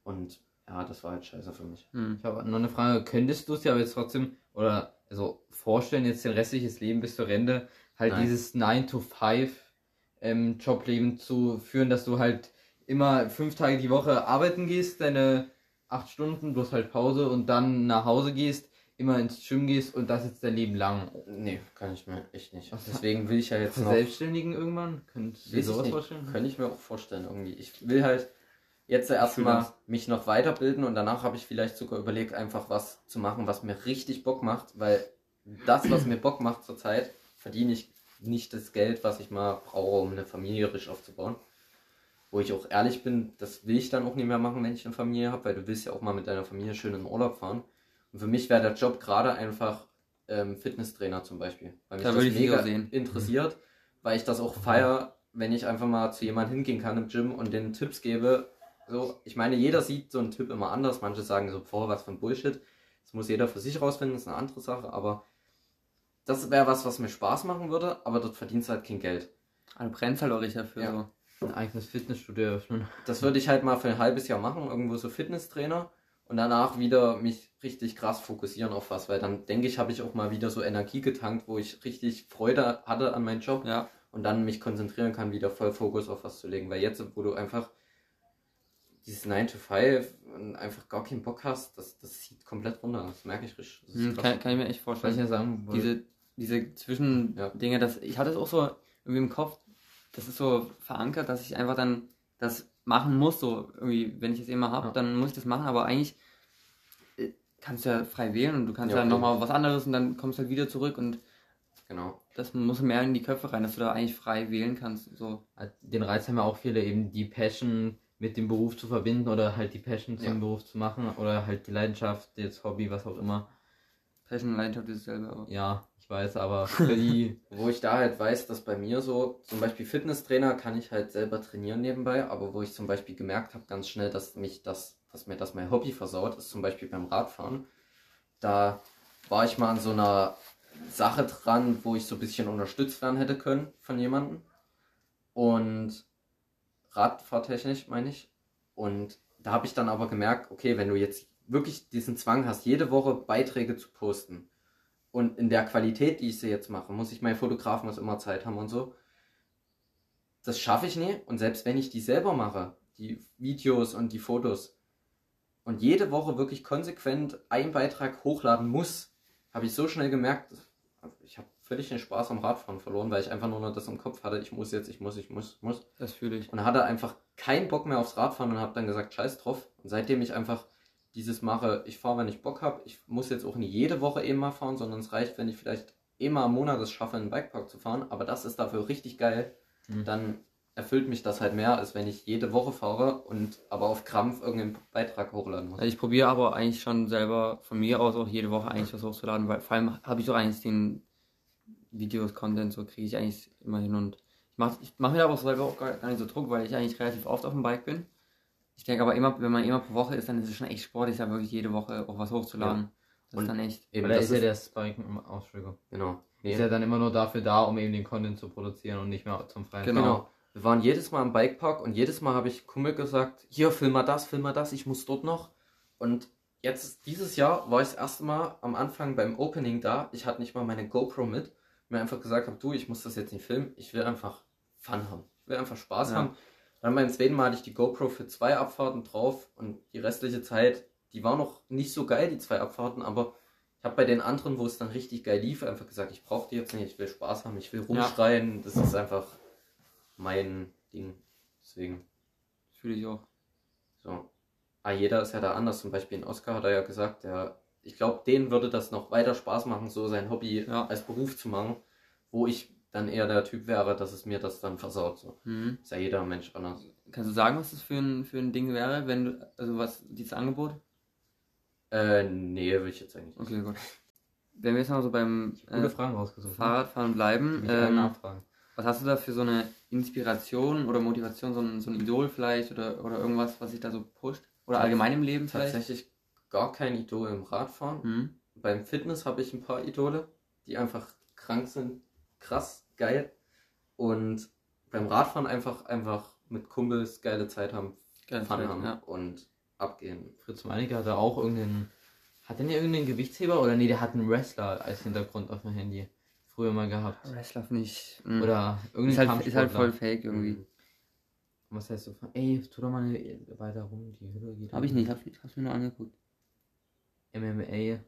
Und ja, das war halt scheiße für mich. Hm. Ich habe noch eine Frage. Könntest du es dir aber jetzt trotzdem oder also vorstellen, jetzt dein restliches Leben bis zur Rente, halt Nein. dieses 9 to 5 ähm, Jobleben zu führen, dass du halt immer fünf Tage die Woche arbeiten gehst, deine acht Stunden, bloß halt Pause und dann nach Hause gehst, immer ins Gym gehst und das jetzt dein Leben lang. Nee, kann ich mir echt nicht. Was- Deswegen will ich ja jetzt noch. Selbstständigen irgendwann? Könntest du dir sowas vorstellen? Könnte ich mir auch vorstellen irgendwie. Ich will halt jetzt erstmal mich noch weiterbilden und danach habe ich vielleicht sogar überlegt, einfach was zu machen, was mir richtig Bock macht, weil das, was mir Bock macht zurzeit, verdiene ich nicht das Geld, was ich mal brauche, um eine Familie richtig aufzubauen. Wo ich auch ehrlich bin, das will ich dann auch nicht mehr machen, wenn ich eine Familie habe, weil du willst ja auch mal mit deiner Familie schön in den Urlaub fahren. Und für mich wäre der Job gerade einfach ähm, Fitnesstrainer zum Beispiel. Weil mich Da das mega sehen. interessiert, weil ich das auch feier, wenn ich einfach mal zu jemandem hingehen kann im Gym und den Tipps gebe. So, ich meine, jeder sieht so einen Tipp immer anders. Manche sagen so, boah, was für ein Bullshit. Das muss jeder für sich rausfinden, das ist eine andere Sache, aber das wäre was, was mir Spaß machen würde, aber dort verdienst du halt kein Geld. Also brennst halt auch dafür. Ja. So. Ein eigenes Fitnessstudio eröffnen. Das würde ich halt mal für ein halbes Jahr machen, irgendwo so Fitnesstrainer und danach wieder mich richtig krass fokussieren auf was, weil dann denke ich, habe ich auch mal wieder so Energie getankt, wo ich richtig Freude hatte an meinem Job Ja. und dann mich konzentrieren kann, wieder voll Fokus auf was zu legen. Weil jetzt, wo du einfach dieses 9 to 5 und einfach gar keinen Bock hast, das, das zieht komplett runter. Das merke ich richtig. Das ist Hm, kann, kann ich mir echt Was ich vorstellen. ja sagen wollte. Diese, diese Zwischendinge, das, ich hatte es auch so irgendwie im Kopf, das ist so verankert, dass ich einfach dann das machen muss, so irgendwie, wenn ich es immer habe, Ja. dann muss ich das machen, aber eigentlich äh, kannst du ja frei wählen und du kannst Ja, ja, nochmal was anderes und dann kommst du halt wieder zurück und Genau. das muss mehr in die Köpfe rein, dass du da eigentlich frei wählen kannst. So. den Reiz haben ja auch viele, eben die Passion mit dem Beruf zu verbinden oder halt die Passion zum Ja. Beruf zu machen oder halt die Leidenschaft, jetzt Hobby, was auch immer. Passion und Leidenschaft ist dasselbe. Aber. Ja, ich weiß, aber für die, Wo ich da halt weiß, dass bei mir so, zum Beispiel Fitnesstrainer kann ich halt selber trainieren nebenbei, aber wo ich zum Beispiel gemerkt habe ganz schnell, dass mich das, dass mir das mein Hobby versaut, ist zum Beispiel beim Radfahren. Da war ich mal an so einer Sache dran, wo ich so ein bisschen unterstützt werden hätte können von jemandem. Und Radfahrtechnisch meine ich. Und da habe ich dann aber gemerkt, okay, wenn du jetzt wirklich diesen Zwang hast, jede Woche Beiträge zu posten und in der Qualität, die ich sie jetzt mache, muss ich mein Fotograf muss immer Zeit haben und so. Das schaffe ich nie. Und selbst wenn ich die selber mache, die Videos und die Fotos, und jede Woche wirklich konsequent einen Beitrag hochladen muss, habe ich so schnell gemerkt, ich habe völlig den Spaß am Radfahren verloren, weil ich einfach nur noch das im Kopf hatte, ich muss jetzt, ich muss, ich muss, muss. Das fühle ich. Und hatte einfach keinen Bock mehr aufs Radfahren und habe dann gesagt, scheiß drauf. Und seitdem ich einfach dieses mache, ich fahre, wenn ich Bock habe, ich muss jetzt auch nicht jede Woche eben mal fahren, sondern es reicht, wenn ich vielleicht immer im Monat es schaffe, in den Bikepark zu fahren, aber das ist dafür richtig geil, Mhm. dann erfüllt mich das halt mehr, als wenn ich jede Woche fahre und aber auf Krampf irgendeinen Beitrag hochladen muss. Ich probiere aber eigentlich schon selber von mir aus auch jede Woche eigentlich was hochzuladen, weil vor allem habe ich doch eigentlich den Videos, Content, so kriege ich eigentlich immer hin und ich mache ich mach mir da aber selber auch gar, gar nicht so Druck, weil ich eigentlich relativ oft auf dem Bike bin. Ich denke aber immer, wenn man immer pro Woche ist, dann ist es schon echt sportlich, da wirklich jede Woche auch was hochzuladen. Das Und ist dann echt. Eben, das ist ja der Spike, oh, Entschuldigung. genau. Ist ja dann immer nur dafür da, um eben den Content zu produzieren und nicht mehr zum freien Genau. Genau. Wir waren jedes Mal im Bikepark und jedes Mal habe ich Kumpel gesagt, hier, film mal das, film mal das, ich muss dort noch. Und jetzt, dieses Jahr, war ich das erste Mal am Anfang beim Opening da. Ich hatte nicht mal meine GoPro mit. Mir einfach gesagt habe, du, ich muss das jetzt nicht filmen, ich will einfach Fun haben. Ich will einfach Spaß Ja. haben. Dann beim zweiten Mal hatte ich die GoPro für zwei Abfahrten drauf und die restliche Zeit, die war noch nicht so geil, die zwei Abfahrten, aber ich habe bei den anderen, wo es dann richtig geil lief, einfach gesagt, ich brauche die jetzt nicht, ich will Spaß haben, ich will rumschreien, das ist einfach mein Ding. Deswegen, Fühle ich auch. so. Ah, jeder ist ja da anders. Zum Beispiel in Oscar hat er ja gesagt, der, ich glaube, denen würde das noch weiter Spaß machen, so sein Hobby Ja. als Beruf zu machen, wo ich dann eher der Typ wäre, dass es mir das dann versaut. So. Mhm. Ist ja jeder Mensch anders. Kannst du sagen, was das für ein, für ein Ding wäre, wenn du, also was, dieses Angebot? Äh, nee, will ich jetzt eigentlich nicht. Okay, gut. Wenn wir jetzt mal so beim Gute äh, Fragen rausgesucht. ne? Fahrradfahren bleiben, ähm, nachfragen. was hast du da für so eine Inspiration oder Motivation, so ein, so ein Idol vielleicht oder, oder irgendwas, was sich da so pusht? Oder allgemein im Leben vielleicht? Tatsächlich gar kein Idol im Radfahren. Mhm. Beim Fitness habe ich ein paar Idole, die einfach krank sind, krass, geil. Und beim Radfahren einfach, einfach mit Kumpels geile Zeit haben, Geil, Fun haben ja. und abgehen. Fritz Meinecke hatte auch irgendeinen. Hat der nicht irgendeinen Gewichtsheber? Oder nee, der hat einen Wrestler als Hintergrund auf dem Handy. Früher mal gehabt. Wrestler finde ich. mh. Oder ist irgendein halt, ist halt voll fake irgendwie. Mhm. Was heißt so von, ey, tu doch mal eine, weiter rum, die Hülle geht. Hab ich nicht, hab, hab's mir nur angeguckt. MMA.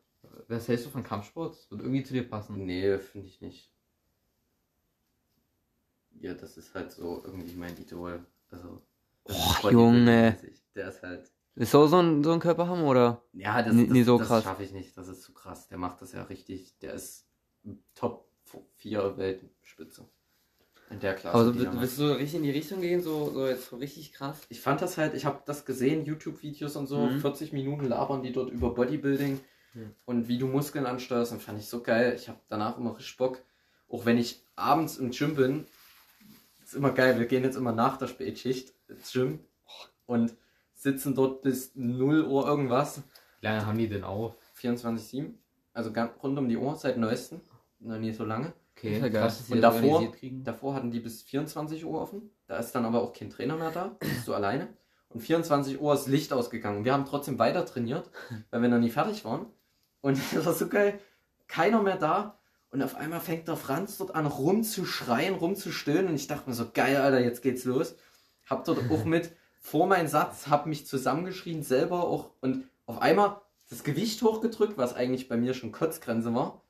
Was hältst du von Kampfsport? Das wird irgendwie zu dir passen. Nee, finde ich nicht. Ja, das ist halt so irgendwie mein Idol. Also. Och, Bodybuilding-mäßig. Der ist halt. Ist so, so, ein, so ein Körper haben oder? Ja, das, Nie- das, nie so das schaffe ich nicht. Das ist zu krass. Der macht das ja richtig. Der ist Top 4 Weltspitze. In der Klasse. Also willst du richtig in die Richtung gehen, so, so jetzt so richtig krass? ich fand das halt, ich habe das gesehen, YouTube-Videos und so, Mhm. 40 Minuten labern die dort über Bodybuilding Mhm. und wie du Muskeln ansteuerst, und fand ich so geil. Ich habe danach immer richtig Bock. Auch wenn ich abends im Gym bin, ist immer geil. Wir gehen jetzt immer nach der Spätschicht ins Gym und sitzen dort bis 0 Uhr irgendwas. Wie lange haben die denn auf? 24-7. Also ganz rund um die Uhr, seit neuestem. Noch nie so lange. Okay, ja krass, Und davor-. Davor hatten die bis 24 Uhr offen. Da ist dann aber auch kein Trainer mehr da. Da bist du alleine. Und 24 Uhr ist Licht ausgegangen. Wir haben trotzdem weiter trainiert, weil wir noch nie fertig waren. Und das war so geil. Keiner mehr da. Und auf einmal fängt der Franz dort an rumzuschreien, rumzustöhnen. Und ich dachte mir so, geil, Alter, jetzt geht's los. Hab dort auch mit vor meinen Satz, hab mich zusammengeschrien, selber auch. Und auf einmal das Gewicht hochgedrückt, was eigentlich bei mir schon Kotzgrenze war.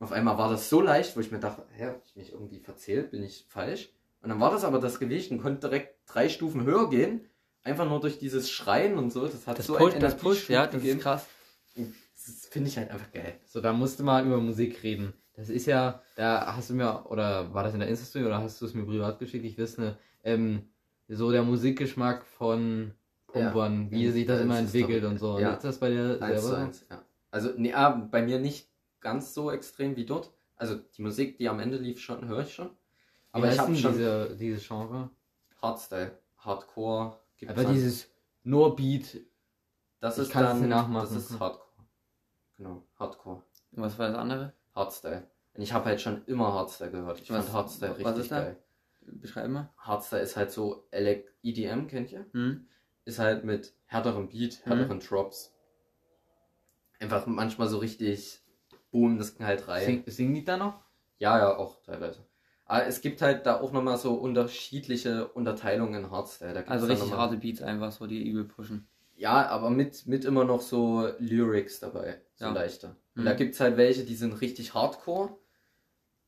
Auf einmal war das so leicht, wo ich mir dachte, hä, hab ich mich irgendwie verzählt, bin ich falsch? Und dann war das aber das Gewicht und konnte direkt drei Stufen höher gehen. Einfach nur durch dieses Schreien und so. Das hat Das so pusht, einen das Energieschub ja, das gegeben. ist krass. Das finde ich halt einfach geil. So, da musste mal über Musik reden. Das ist ja, da hast du mir, oder war das in der Insta-Story oder hast du es mir privat geschickt? Ich weiß nicht. Ähm, so der Musikgeschmack von Pumpern, wie Ja, sich das ja, immer entwickelt und so. ja. Ist das bei dir Eins selber? eins, ja. Also, nee, ah, bei mir nicht ganz so extrem wie dort. Also, die Musik, die am Ende lief, schon höre ich schon. Aber Aber ich habe schon diese, dieses Genre. Hardstyle, Hardcore. gibt's Aber dann. dieses nur Beat. das ich ist dann, nachmachen. Das ist Hardcore. Genau, Hardcore. Und was war das andere? Hardstyle. Und ich habe halt schon immer Hardstyle gehört. Ich Was- fand Hardstyle was richtig ist da? geil. Beschreib mal. Hardstyle ist halt so Elec EDM, kennt ihr? Hm? Ist halt mit härterem Beat, härteren Drops. Einfach manchmal so richtig boom, das knallt rein. Sing, singen die da noch? Ja, ja, auch teilweise. Aber es gibt halt da auch nochmal so unterschiedliche Unterteilungen in Hardstyle. Also richtig harte Beats einfach, so die übel pushen. Ja, aber mit, mit immer noch so Lyrics dabei. So Ja. leichter. Und Mhm. da gibt's halt welche, die sind richtig hardcore.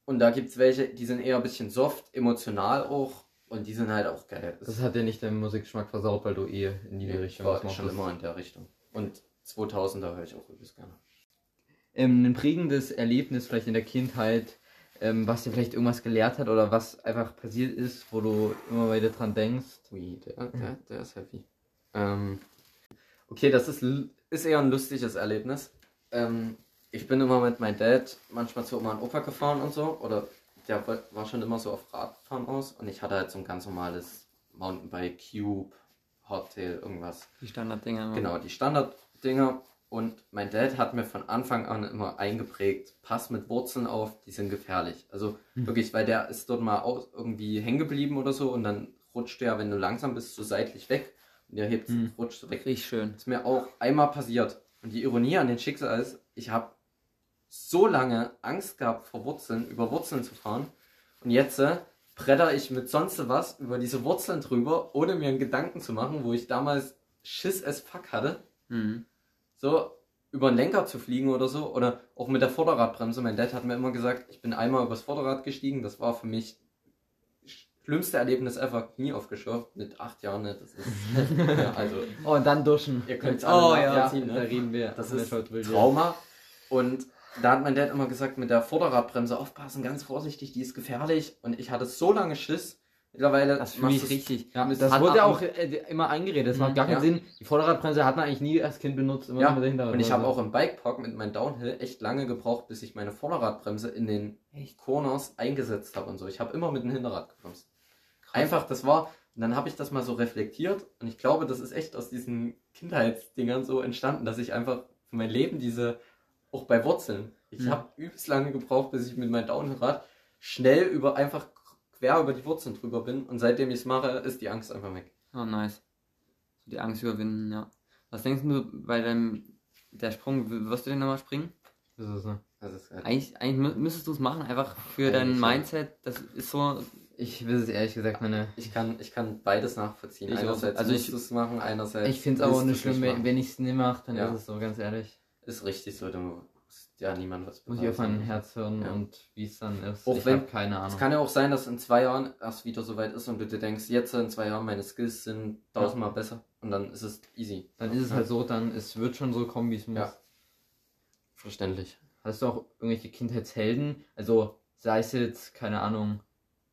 Und da gibt es welche, die sind eher ein bisschen soft, emotional auch. Und die sind halt auch geil. Das hat dir nicht deinen Musikgeschmack versaut, weil du eh in die Nee, Richtung war was schon immer in der Richtung. Und 2000er höre ich auch übelst gerne. Ähm, ein prägendes Erlebnis vielleicht in der Kindheit, ähm, was dir vielleicht irgendwas gelehrt hat oder was einfach passiert ist, wo du immer wieder dran denkst. Ui, der, der, der ist heavy. Ähm, okay, das ist, l- ist eher ein lustiges Erlebnis. Ähm, ich bin immer mit meinem Dad manchmal zu Oma und Opa gefahren und so. Oder der wa- war schon immer so auf Radfahren aus. Und ich hatte halt so ein ganz normales Mountainbike, Cube, Hardtail, irgendwas. Die Standarddinger. immer. Genau, die Standarddinger. Und mein Dad hat mir von Anfang an immer eingeprägt, pass mit Wurzeln auf, die sind gefährlich. Also wirklich, weil der ist dort mal irgendwie hängen geblieben oder so und dann rutscht der, wenn du langsam bist, so seitlich weg und der hebt, Hm. rutscht weg. Richtig schön. ist mir auch einmal passiert. Und die Ironie an den Schicksal ist, ich habe so lange Angst gehabt vor Wurzeln, über Wurzeln zu fahren. Und jetzt äh, bretter ich mit sonst was über diese Wurzeln drüber, ohne mir einen Gedanken zu machen, wo ich damals Schiss as fuck hatte Mhm. So über den Lenker zu fliegen oder so. Oder auch mit der Vorderradbremse. Mein Dad hat mir immer gesagt, ich bin einmal übers Vorderrad gestiegen. Das war für mich schlimmste Erlebnis ever. Knie aufgeschürft mit acht Jahren. Ne? Das ist, ja, also, Oh, und dann duschen. ihr könnt es alle Oh ja, nachvollziehen. da ne? reden wir. Das Mit ist ja. Trauma. Und da hat mein Dad immer gesagt, mit der Vorderradbremse aufpassen, ganz vorsichtig, die ist gefährlich. Und ich hatte so lange Schiss. Mittlerweile Das fühle ich richtig. Ja, Das wurde ab- auch äh, immer eingeredet. Das Mhm, macht gar keinen ja. Sinn. Die Vorderradbremse hat man eigentlich nie als Kind benutzt. Immer Ja, mit der Hinterrad- Und ich habe auch im Bikepark mit meinem Downhill echt lange gebraucht, bis ich meine Vorderradbremse in den Corners eingesetzt habe und so. Ich habe immer mit dem Hinterrad gebremst. Einfach, das war, und dann habe ich das mal so reflektiert und ich glaube, das ist echt aus diesen Kindheitsdingern so entstanden, dass ich einfach für mein Leben diese, auch bei Wurzeln, ich Mhm. habe übelst lange gebraucht, bis ich mit meinem Downhillrad schnell über einfach quer über die Wurzeln drüber bin und seitdem ich es mache, ist die Angst einfach weg. Oh, nice. Die Angst überwinden, ja. Was denkst du bei deinem der Sprung, wirst du den nochmal springen? Das ist so. Das ist halt Eigentlich, eigentlich mü- müsstest du es machen, einfach für dein. Mindset. Das ist so. Ich will es ehrlich gesagt meine. Ich kann, ich kann beides nachvollziehen. Ich einerseits Also musst ich- du es machen, einerseits. Ich finde es aber auch nicht schlimm, wenn, ich es nicht mache, dann Ja. ist es so, ganz ehrlich. Ist richtig so, du ja niemand was Muss ich auf mein Herz hören Ja. und wie es dann ist. Auch ich habe keine Es Ahnung. kann ja auch sein, dass in zwei Jahren erst wieder so weit ist und du dir denkst, jetzt in zwei Jahren meine Skills sind tausendmal besser und dann ist es easy. Dann ist es halt so, dann es wird schon so kommen, wie es muss. Ja. Verständlich. Hast du auch irgendwelche Kindheitshelden? Also sei es jetzt, keine Ahnung,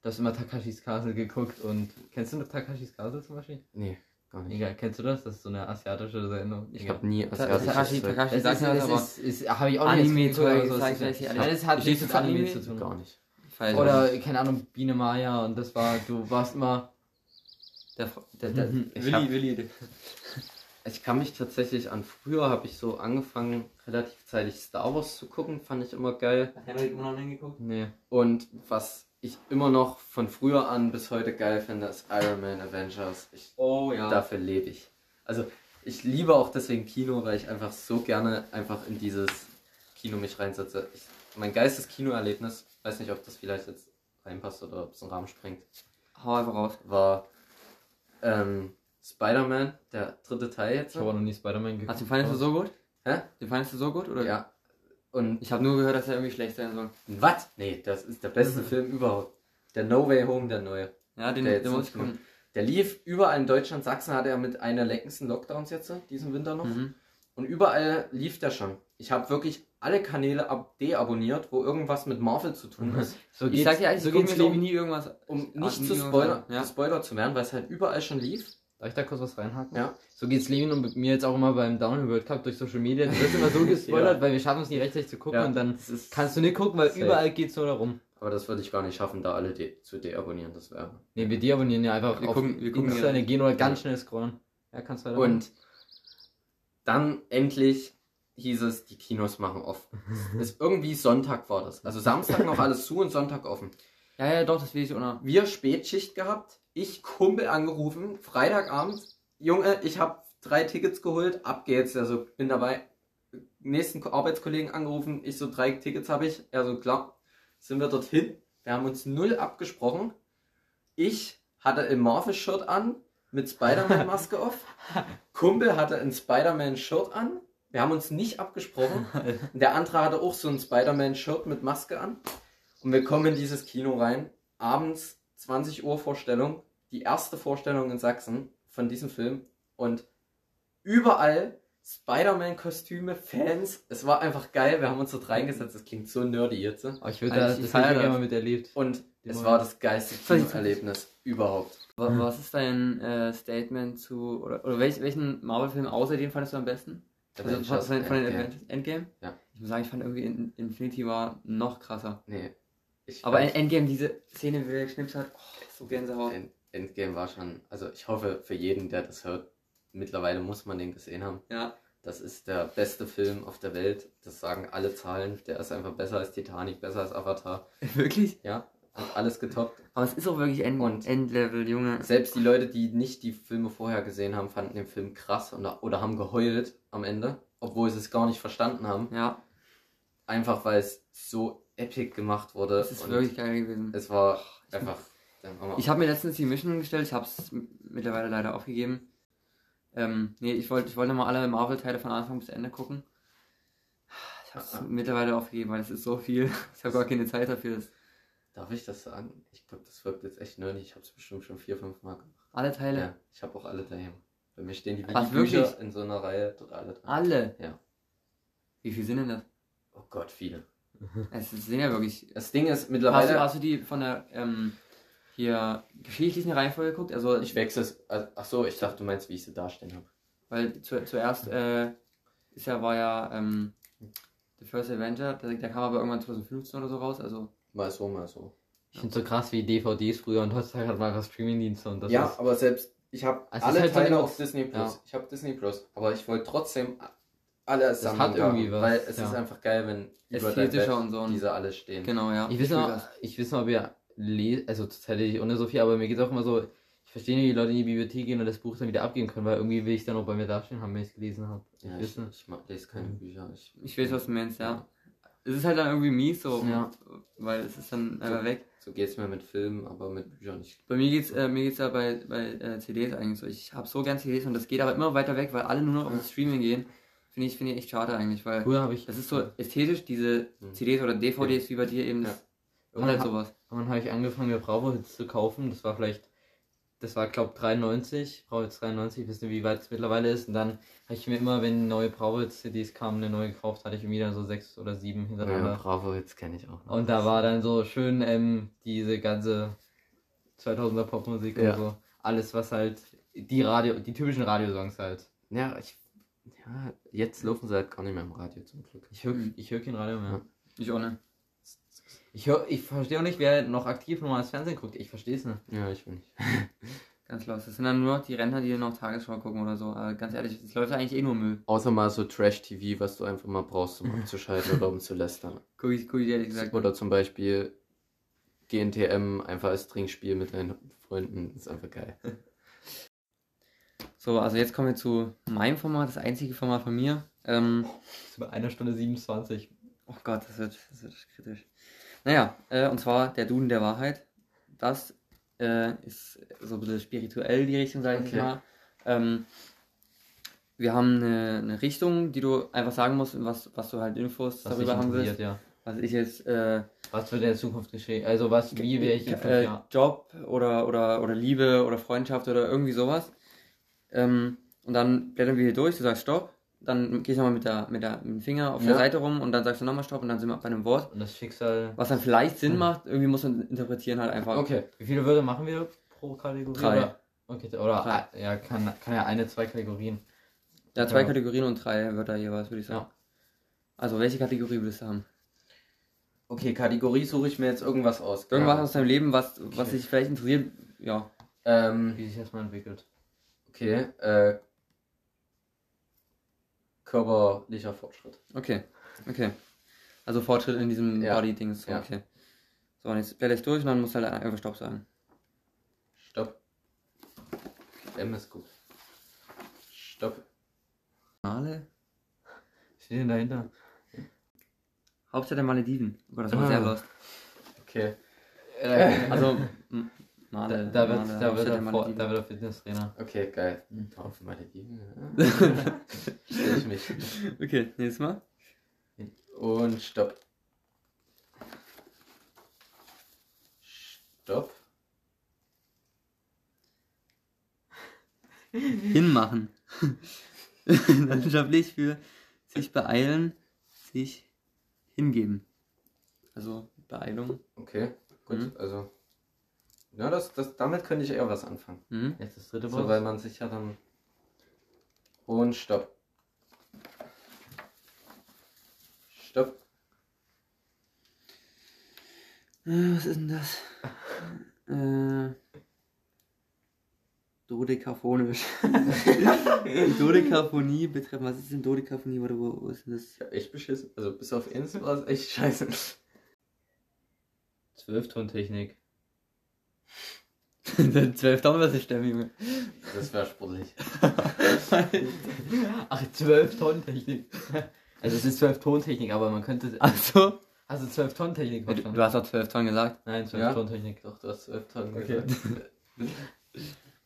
du hast immer Takashis Castle geguckt und kennst du noch Takashis Castle zum Beispiel? Nee, gar nicht. Egal, kennst du das? Das ist so eine asiatische Sendung. Ich habe nie Ta- asiatisches Takashi, Zeug. Takashi Das ist, das, aber. ist, ist, habe ich auch Anime, nicht aber so, das ist- das hat nichts mit zu Anime Anime? zu tun. Gar nicht. Weiß Oder, keine Ahnung, Biene Maya und das war, du warst immer. Der, der, der, Mhm. Ich Willi, hab- Willi. Ich kann mich tatsächlich an früher habe ich so angefangen, relativ zeitig Star Wars zu gucken, fand ich immer geil. Hat Henrik immer noch hingeguckt? Nee. Und was ich immer noch von früher an bis heute geil finde, ist Iron Man Avengers. Ich, Oh ja. Dafür lebe ich. Also ich liebe auch deswegen Kino, weil ich einfach so gerne einfach in dieses Kino mich reinsetze. Ich, mein geistes Kinoerlebnis, weiß nicht, ob das vielleicht jetzt reinpasst oder ob es einen Rahmen sprengt, Hau einfach raus. war ähm, Spider-Man, der dritte Teil jetzt. Ich habe noch nie Spider-Man geguckt. Hast du den fandest du so gut? Hä? Den fandest du so gut? Oder? Ja. Und Ich habe nur gehört, dass er irgendwie schlecht sein soll. was? Nee, das ist der beste Film überhaupt. Der No Way Home, der neue. Ja, den, Der den jetzt muss ich gucken. Der lief überall in Deutschland. Sachsen hatte er mit einer längsten Lockdowns jetzt, diesen Winter noch. Mhm. Und überall lief der schon. Ich habe wirklich alle Kanäle ab deabonniert, wo irgendwas mit Marvel zu tun ist, So Ich sag dir ehrlich, so geht's mir nie irgendwas. um nicht zu Spoiler. Ja. gespoilert zu werden, weil es halt überall schon lief. Darf ich da kurz was reinhaken? Ja. So geht's Levin und mir jetzt auch immer beim Downhill World Cup durch Social Media. Das wird immer so gespoilert, Ja. weil wir schaffen es nicht rechtzeitig zu gucken Ja. und dann kannst du nicht gucken, weil Safe. überall geht's nur darum. aber das würde ich gar nicht schaffen, da alle de zu deabonnieren. Das wäre. Ne, wir deabonnieren ja einfach Wir auf gucken- wir gucken Insta ja. gehen oder ganz schnell scrollen. Ja, kannst du weiter Und dann endlich hieß es, die Kinos machen off. ist irgendwie Sonntag war das. Also Samstag noch alles zu und Sonntag offen. Ja, ja, doch, das will ich auch noch. Wir Spätschicht gehabt, ich Kumpel angerufen, Freitagabend, Junge, ich habe drei Tickets geholt, ab geht's, also bin dabei. Nächsten Ko- Arbeitskollegen angerufen, ich so drei Tickets habe ich, er so klar, sind wir dorthin. Wir haben uns null abgesprochen. Ich hatte ein Marvel-Shirt an mit Spider-Man-Maske auf. Kumpel hatte ein Spider-Man-Shirt an. Wir haben uns nicht abgesprochen. Der andere hatte auch so ein Spider-Man-Shirt mit Maske an. Und wir kommen in dieses Kino rein. Abends 20 Uhr Vorstellung. Die erste Vorstellung in Sachsen von diesem Film. Und überall Spider-Man-Kostüme, Fans. Es war einfach geil. Wir haben uns dort reingesetzt. Das klingt so nerdy jetzt. Aber ich würde da, das hätte ich mal miterlebt. Und es Moment. war das geilste Kinoerlebnis überhaupt. Wa- Was ist dein äh, Statement zu, oder, oder welch, welchen Marvel-Film außer den fandest du am besten? Also von, von, den Endgame. Avengers Endgame? Ja. Ich muss sagen, ich fand irgendwie In Infinity war noch krasser. Nee. Aber in Endgame, diese Szene, wie er geschnipst hat, oh, so Gänsehaut. End- Endgame war schon, also ich hoffe für jeden, der das hört, mittlerweile muss man den gesehen haben. Ja, Das ist der beste Film auf der Welt. Das sagen alle Zahlen. Der ist einfach besser als Titanic, besser als Avatar. wirklich? Ja, hat alles getoppt. Aber es ist auch wirklich End Und- Endlevel, Junge. Selbst die Leute, die nicht die Filme vorher gesehen haben, fanden den Film krass oder, oder haben geheult am Ende, obwohl sie es gar nicht verstanden haben. Ja, Einfach weil es so epic gemacht wurde. es ist und wirklich geil gewesen. Es war einfach. Ich habe mir letztens die Mission gestellt, ich habe es mittlerweile leider aufgegeben. Ähm, nee, ich wollte ich wollte mal alle Marvel-Teile von Anfang bis Ende gucken. Ich habe es Ah. mittlerweile aufgegeben, weil es ist so viel. Ich habe gar keine Zeit dafür. Darf ich das sagen? Ich glaube, das wirkt jetzt echt nerdy. Ich habe es bestimmt schon vier, fünf Mal gemacht. alle Teile. Ja, ich habe auch alle daheim. Bei mir stehen die Was, Bücher wirklich? in so einer Reihe dort alle drin. Alle? Ja. Wie viel sind denn das? Oh Gott, viele. Es sind ja wirklich. Das Ding ist Hast mittlerweile. du, hast du die von der ähm, hier geschichtlichen Reihenfolge geguckt? Also ich wechsle es. also- Ach so, ich dachte, du meinst, wie ich sie darstellen habe. Weil zu, zuerst äh, ist ja, war ja ähm, The First Avenger, der, der kam aber irgendwann 2015 oder so raus. Also Mal so, mal so. Ich finde so krass wie DVDs früher und heutzutage hat man einfach Streamingdienste und das ja, ist. aber selbst. Ich habe ist alle halt Teile auf Disney Plus. Ja. Ich habe Disney Plus. Aber ich wollte trotzdem alle Das zusammen hat irgendwie haben, was, Weil es ja. ist einfach geil, wenn über dein Bett und so. Und, diese alle stehen. genau, ja. Ich weiß noch, das. ich weiß noch, ob ihr lest, also tatsächlich ohne Sophie, aber mir geht es auch immer so, ich verstehe nicht, wie Leute in die Bibliothek gehen und das Buch dann wieder abgeben können, weil irgendwie will ich dann auch bei mir dastehen haben, wenn ich es gelesen habe. Ich Ja, weiß ich, nicht. ich mag, lese keine Mhm. Bücher. Ich, Ich weiß, was du meinst, ja. Es ist halt dann irgendwie mies so, Ja. weil es ist dann einfach weg. So geht es mir mit Filmen, aber mit Büchern nicht. Bei mir geht's, äh, mir geht's ja bei, bei äh, CDs eigentlich so. Ich habe so gern CDs und das geht aber immer weiter weg, weil alle nur noch auf das Streaming gehen. Finde ich, finde ich echt schade eigentlich, weil Früher habe ich. das ist so ästhetisch, diese Mhm. CDs oder DVDs wie bei dir eben, das Ja. ist halt Ja. sowas. Und dann habe ich angefangen, mir Bravo-Hits zu kaufen. Das war vielleicht, das war glaube 93, Bravo-Hits 93, ich weiß nicht, wie weit es mittlerweile ist. Und dann habe ich mir immer, wenn neue Bravo-Hits-CDs kamen, eine neue gekauft, hatte ich irgendwie dann so sechs oder sieben hintereinander. Bravo, jetzt kenne ich auch. noch. Und da war dann so schön ähm, diese ganze 2000er Popmusik Ja. und so. Alles, was halt, die Radio, die typischen Radiosongs halt. Ja, ich. Ja, jetzt laufen sie halt gar nicht mehr im Radio zum Glück. Ich höre ich hör kein Radio mehr. Ja. Ich auch nicht. Ich, ich verstehe auch nicht, wer noch aktiv normales Fernsehen guckt. Ich verstehe es nicht. Ja, ich will nicht. Ganz los. Das sind dann nur noch die Rentner, die noch Tagesschau gucken oder so. Aber ganz ehrlich, das läuft eigentlich eh nur Müll. Außer mal so Trash-TV, was du einfach mal brauchst, um abzuschalten oder um zu lästern. Guck ich, guck ich ehrlich gesagt. Oder zum Beispiel GNTM einfach als Trinkspiel mit deinen Freunden. ist einfach geil. So, also jetzt kommen wir zu meinem Format, das einzige Format von mir. Ähm, Das ist bei einer Stunde 27. oh Gott, das wird, das wird kritisch. Naja, äh, und zwar der Duden der Wahrheit. Das äh, ist so ein bisschen spirituell die Richtung, sage ich Okay. mal. Ähm, wir haben eine, eine Richtung, die du einfach sagen musst, was, was du halt Infos Was darüber haben willst. ja. Was ich jetzt äh, Was wird in der Zukunft geschehen? Also was, wie wäre ich in fünf äh, Jahren? Job oder, oder, oder Liebe oder Freundschaft oder irgendwie sowas. Ähm, und dann blättern wir hier durch, du sagst Stopp, dann gehst du nochmal mit, der, mit, der, mit dem Finger auf der Ja. Seite rum und dann sagst du nochmal Stopp und dann sind wir bei einem Wort. Und das Schicksal. Was dann vielleicht Sinn macht, irgendwie muss man interpretieren halt einfach. Okay. Wie viele Wörter machen wir pro Kategorie? Drei. Oder, okay, oder Drei. ja, kann, kann ja eine, zwei Kategorien. Ja, zwei Ja. Kategorien und drei Wörter jeweils, würde ich sagen. Ja. Also, welche Kategorie würdest du haben? Okay, Kategorie suche ich mir jetzt irgendwas aus. Irgendwas Ja. aus deinem Leben, was, was Okay. dich vielleicht interessiert, ja. Ähm, Wie sich das mal entwickelt. okay, äh. Körperlicher Fortschritt. Okay, okay. Also Fortschritt in diesem Ja. Body-Dings, Ja. okay. So, und jetzt blätter ich durch und dann musst du halt einfach Stopp sagen. Stopp. M ist gut. Stopp. Male? Steht denn dahinter? Hauptstadt der Malediven. Oh Gott, das war Ah. sehr lost. Okay. Also, m- da, Male, da, wird, Male, da, wird er, vor- da wird er Fitnesstrainer. Okay, geil. Mhm. Auf Malediven. Stell ich mich. Okay, nächstes Mal. Und stopp. Stopp. Hinmachen. Landschaftlich für sich beeilen, sich hingeben. Also Beeilung. Okay, gut, Mhm. also. Ja, das, das, damit könnte ich eher was anfangen. Mhm. Jetzt das dritte So, Wort. weil man sich ja dann. Und stopp. Stopp. Äh, was ist denn das? äh, Dodekaphonisch. Dodekaphonie betreffen. Was ist denn Dodekaphonie? Warte, wo, wo ist denn das? Ich hab echt beschissen. Also bis auf Ins war es echt scheiße. Zwölftontechnik. Zwölf was ich stemme, Junge. Das wäre sportlich. Ach, Zwölf-Tonnen-Technik. Also es ist Zwölf-Tontechnik, aber man könnte... Achso. Also Zwölf-Tonnen-Technik Du, verstanden? du hast auch zwölf Tonnen gesagt. Nein, Ja. Zwölf-Tonnen-Technik. Doch, du hast zwölf Tonnen Okay. gesagt.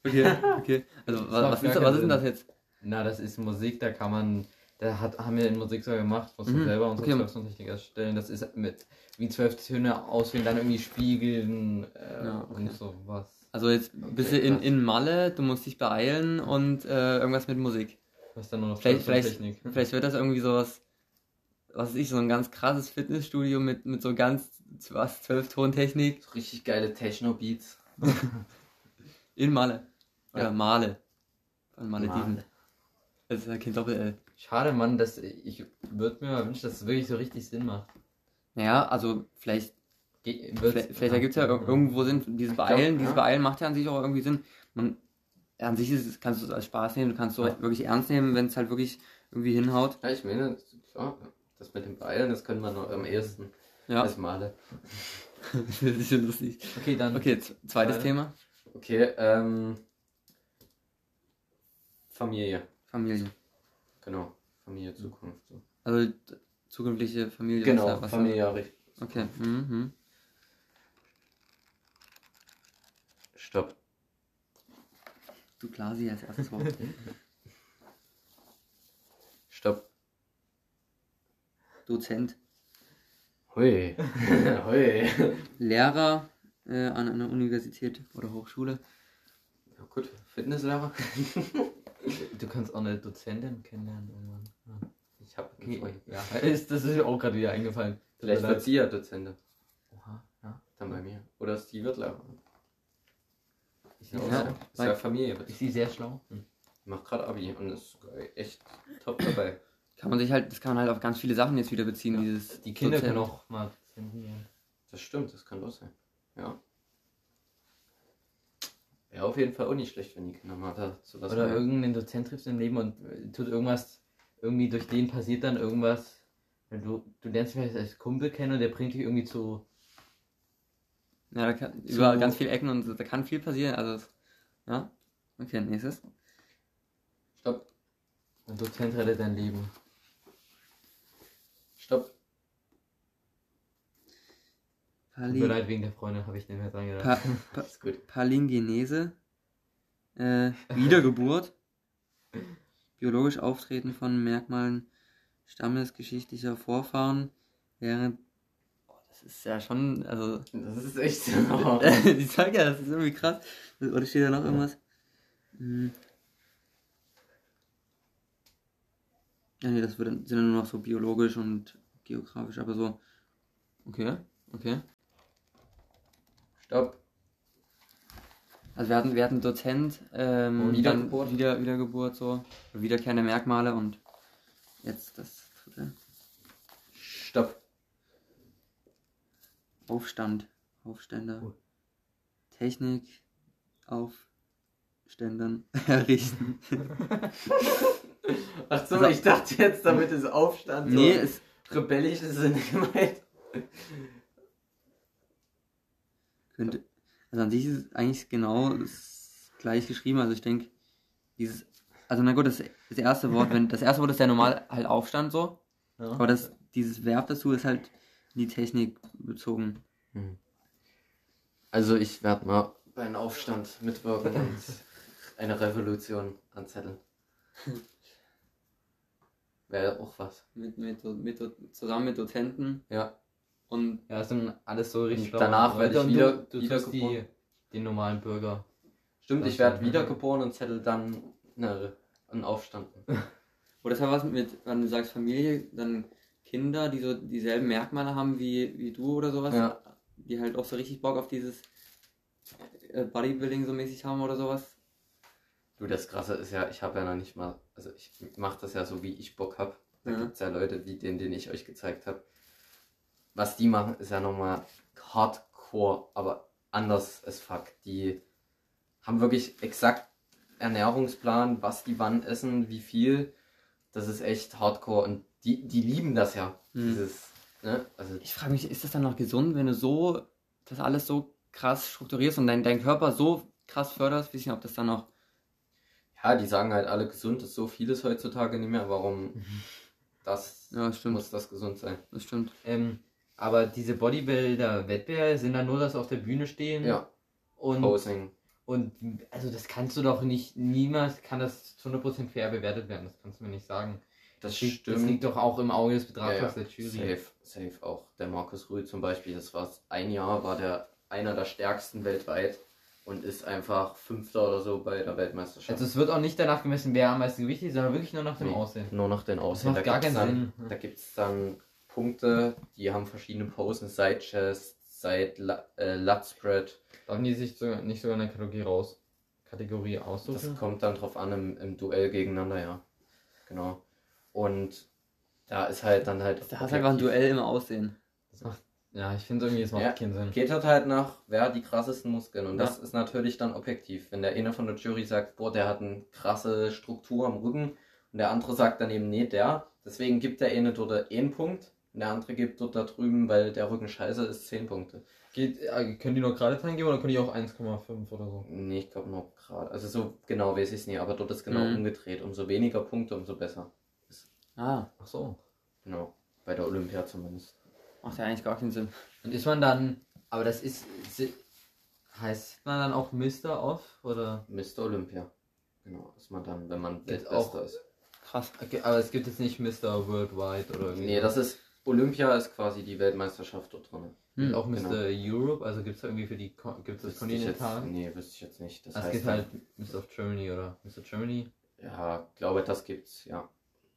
Okay, okay. Also, was, was, ist, was ist denn das jetzt? Na, das ist Musik, da kann man... Da hat, haben wir in Musik sogar gemacht, mussten Mhm, selber unsere okay. Zwölf-Tontechnik erstellen. Das ist mit wie zwölf Töne auswählen, dann irgendwie spiegeln äh, Ja, okay. und sowas. Also jetzt bist du Okay, in, krass. in Malle, du musst dich beeilen und äh, irgendwas mit Musik. Was dann nur noch Vielleicht, vielleicht, vielleicht wird das irgendwie sowas, was weiß ich, so ein ganz krasses Fitnessstudio mit, mit so ganz, was, zwölf Tontechnik So richtig geile Techno-Beats. in Malle. Oder Ja. Male. Von Malediven. Male. Das ist ja kein Doppel-L. Schade, Mann, dass ich würde mir mal wünschen, dass es wirklich so richtig Sinn macht. Naja, also vielleicht, Ge vielleicht, vielleicht ergibt es ja ir- irgendwo Sinn, dieses Beeilen, ja. dieses Beeilen macht ja an sich auch irgendwie Sinn. Man, an sich ist, kannst du es als Spaß nehmen, du kannst es auch Ja. wirklich ernst nehmen, wenn es halt wirklich irgendwie hinhaut. Ja, ich meine, klar, das mit dem Beilen, das können wir noch am ehesten Ja, als Male. das ist schon lustig. Okay, dann. Okay, zweites Zweite. Thema. Okay, ähm. Familie. Familie. Genau. Familie, Zukunft. So. Also zukünftige Familie. Genau, was da- was da- Familie, ja, richtig. Okay. Mhm. Stopp. Du Klasi als erstes Wort. Stopp. Dozent. Hui. Hui. Lehrer äh, an einer Universität oder Hochschule. Ja, gut, Fitnesslehrer. Du kannst auch eine Dozentin kennenlernen irgendwann. Ja. Ich hab Okay, ja. Ist, das ist mir auch gerade wieder eingefallen. Vielleicht wird sie ja Dozentin. Oha, ja. Dann bei mir. Oder sie wird Lehrer. Ich Ja, Ja. Ist ja Familie. ich sehe sehr schlau. Hm. Macht gerade Abi und ist echt top dabei. Kann man sich halt, das kann man halt auf ganz viele Sachen jetzt wieder beziehen, Ja. dieses Die Kinder Dozent. können auch mal. Das stimmt, das kann auch sein. Ja. Wäre auf jeden Fall auch nicht schlecht, wenn die Kinder mal da sowas Oder machen. irgendeinen Dozent triffst du im Leben und äh, tut irgendwas, irgendwie durch den passiert dann irgendwas. Wenn Du, du lernst vielleicht als Kumpel kennen und der bringt dich irgendwie zu. Ja, da kann Zu- überall ganz viele Ecken und da kann viel passieren. Also, ja. Okay, nächstes. Stopp, Ein Dozent rettet dein Leben. stopp. Tut mir Pali leid, wegen der Freundin habe ich nicht mehr dran gedacht. pa pa Ist gut. Palingenese. Äh, Wiedergeburt. Biologisch Auftreten von Merkmalen stammesgeschichtlicher Vorfahren während. Oh, das ist ja schon, also. Das ist echt so. ich sag ja, das ist irgendwie krass. Oder steht da noch irgendwas? Hm. Ja, nee, das sind dann nur noch so biologisch und geografisch, aber so. Okay, okay. Stopp. Also wir hatten, wir hatten Dozent, ähm, Und Wiedergeburt. dann wieder, Wiedergeburt so, wiederkehrende Merkmale und jetzt das dritte. Stopp. Aufstand, Aufständer, Cool. Technik, Aufständern errichten. Ach so, Also- ich dachte jetzt, damit ist Aufstand. so nee, es, rebellisch ist nicht gemeint. Könnte, also an sich ist es eigentlich genau das gleich geschrieben, also ich denke, dieses, also na gut, das, das erste Wort, wenn, das erste Wort ist ja normal halt Aufstand so, Ja. aber das, dieses Verb dazu ist halt in die Technik bezogen. Also ich werde mal bei einem Aufstand mitwirken und eine Revolution anzetteln. Wäre auch was. Mit, mit, mit, zusammen mit Dozenten Ja. Und Ja, ist dann alles so richtig danach schlaue werd ich wieder- du, du wieder triffst die, den normalen Bürger. Stimmt, Das ich werde wiedergeboren und zettel dann eine, einen Aufstand. Oder das hat was mit, wenn du sagst Familie, dann Kinder, die so dieselben Merkmale haben wie, wie du oder sowas, Ja. die halt auch so richtig Bock auf dieses äh, Bodybuilding so mäßig haben oder sowas. Du, das Krasse ist ja, ich habe ja noch nicht mal, also ich mache das ja so, wie ich Bock habe. Da Ja. gibt's ja Leute wie den, den ich euch gezeigt habe. Was die machen, ist ja nochmal hardcore, aber anders as fuck. Die haben wirklich exakt Ernährungsplan, was die wann essen, wie viel. Das ist echt hardcore und die, die lieben das ja. Mhm. Dieses, ne? Also Ich frage mich, ist das dann noch gesund, wenn du so das alles so krass strukturierst und dein, dein Körper so krass förderst? Nicht, ob das dann noch. Ja, die sagen halt alle gesund ist so vieles heutzutage nicht mehr. Warum das Ja, stimmt. muss das gesund sein? Das stimmt. Ähm, aber diese Bodybuilder-Wettbewerbe sind dann nur das auf der Bühne stehen. Ja, Und, Posing. und also das kannst du doch nicht, niemals kann das zu 100% fair bewertet werden. Das kannst du mir nicht sagen. Das liegt, stimmt. Das liegt doch auch im Auge des ja, Betrachters ja. der Jury. Safe, safe auch. Der Markus Rühl zum Beispiel, das war ein Jahr, war der einer der stärksten weltweit und ist einfach Fünfter oder so bei der Weltmeisterschaft. Also es wird auch nicht danach gemessen, wer am meisten Gewicht ist, sondern wirklich nur nach dem Nee. Aussehen. Nur noch den Das Aussehen. macht Da gar keinen dann, Sinn. Da gibt es dann Punkte, die haben verschiedene Posen, Side Chest, Side La äh, Lat Spread. Darf die sich sogar, nicht sogar eine Kategorie raus Kategorie Das aussuchen? kommt dann drauf an im, im Duell gegeneinander, ja. Genau. Und da ist halt dann halt. Da hast du einfach ein Duell im Aussehen. Das macht, ja, ich finde irgendwie, es macht Ja. keinen Sinn. Geht halt halt nach, wer hat die krassesten Muskeln. Und Ja. das ist natürlich dann objektiv. Wenn der eine von der Jury sagt, boah, der hat eine krasse Struktur am Rücken und der andere sagt dann eben, nee, der. Deswegen gibt der eine dort einen Punkt und der andere gibt dort da drüben, weil der Rücken scheiße ist, 10 Punkte. Geht, äh, können die nur gerade dran geben oder können die auch 1,5 oder so? Nee, ich glaube noch gerade. Also so genau weiß ich es nicht, aber dort ist genau Mhm. umgedreht. Umso weniger Punkte, umso besser. Ah, Ach so. Genau. Bei der Olympia zumindest. macht ja eigentlich gar keinen Sinn. Und ist man dann, aber das ist, si- heißt man dann auch Mr. Off oder? Mr. Olympia. Genau, dass man dann, wenn man auch- ist. Krass. Okay, aber es gibt jetzt nicht Mr. Worldwide oder irgendwie. Nee, das ist. Olympia ist quasi die Weltmeisterschaft dort drin. Hm. auch Mr. genau. Europe, also gibt es da irgendwie für die, gibt es das Kontinental? nee, wüsste ich jetzt nicht. Das es heißt gibt halt Mr. of Germany oder Mr. Germany. Ja, glaube das gibt's, ja.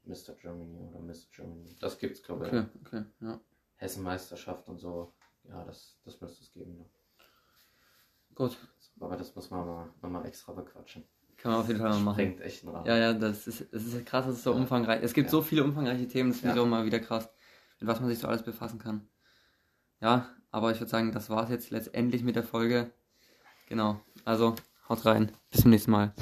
Mr. Germany oder Miss Germany. Das gibt's, glaube ich. Okay, okay, ja. Hessenmeisterschaft und so. Ja, das, das müsste es geben. Ne? Gut. Aber das muss man mal, nochmal extra bequatschen. Kann man auf jeden Fall mal machen. Sprengt echt einen Rahmen. Ja, ja, das ist, es ist krass, dass es so Ja. umfangreich Es gibt Ja. so viele umfangreiche Themen, das finde ich Ja. auch mal wieder krass, mit was man sich so alles befassen kann. Ja, aber ich würde sagen, das war es jetzt letztendlich mit der Folge. Genau, also haut rein. Bis zum nächsten Mal.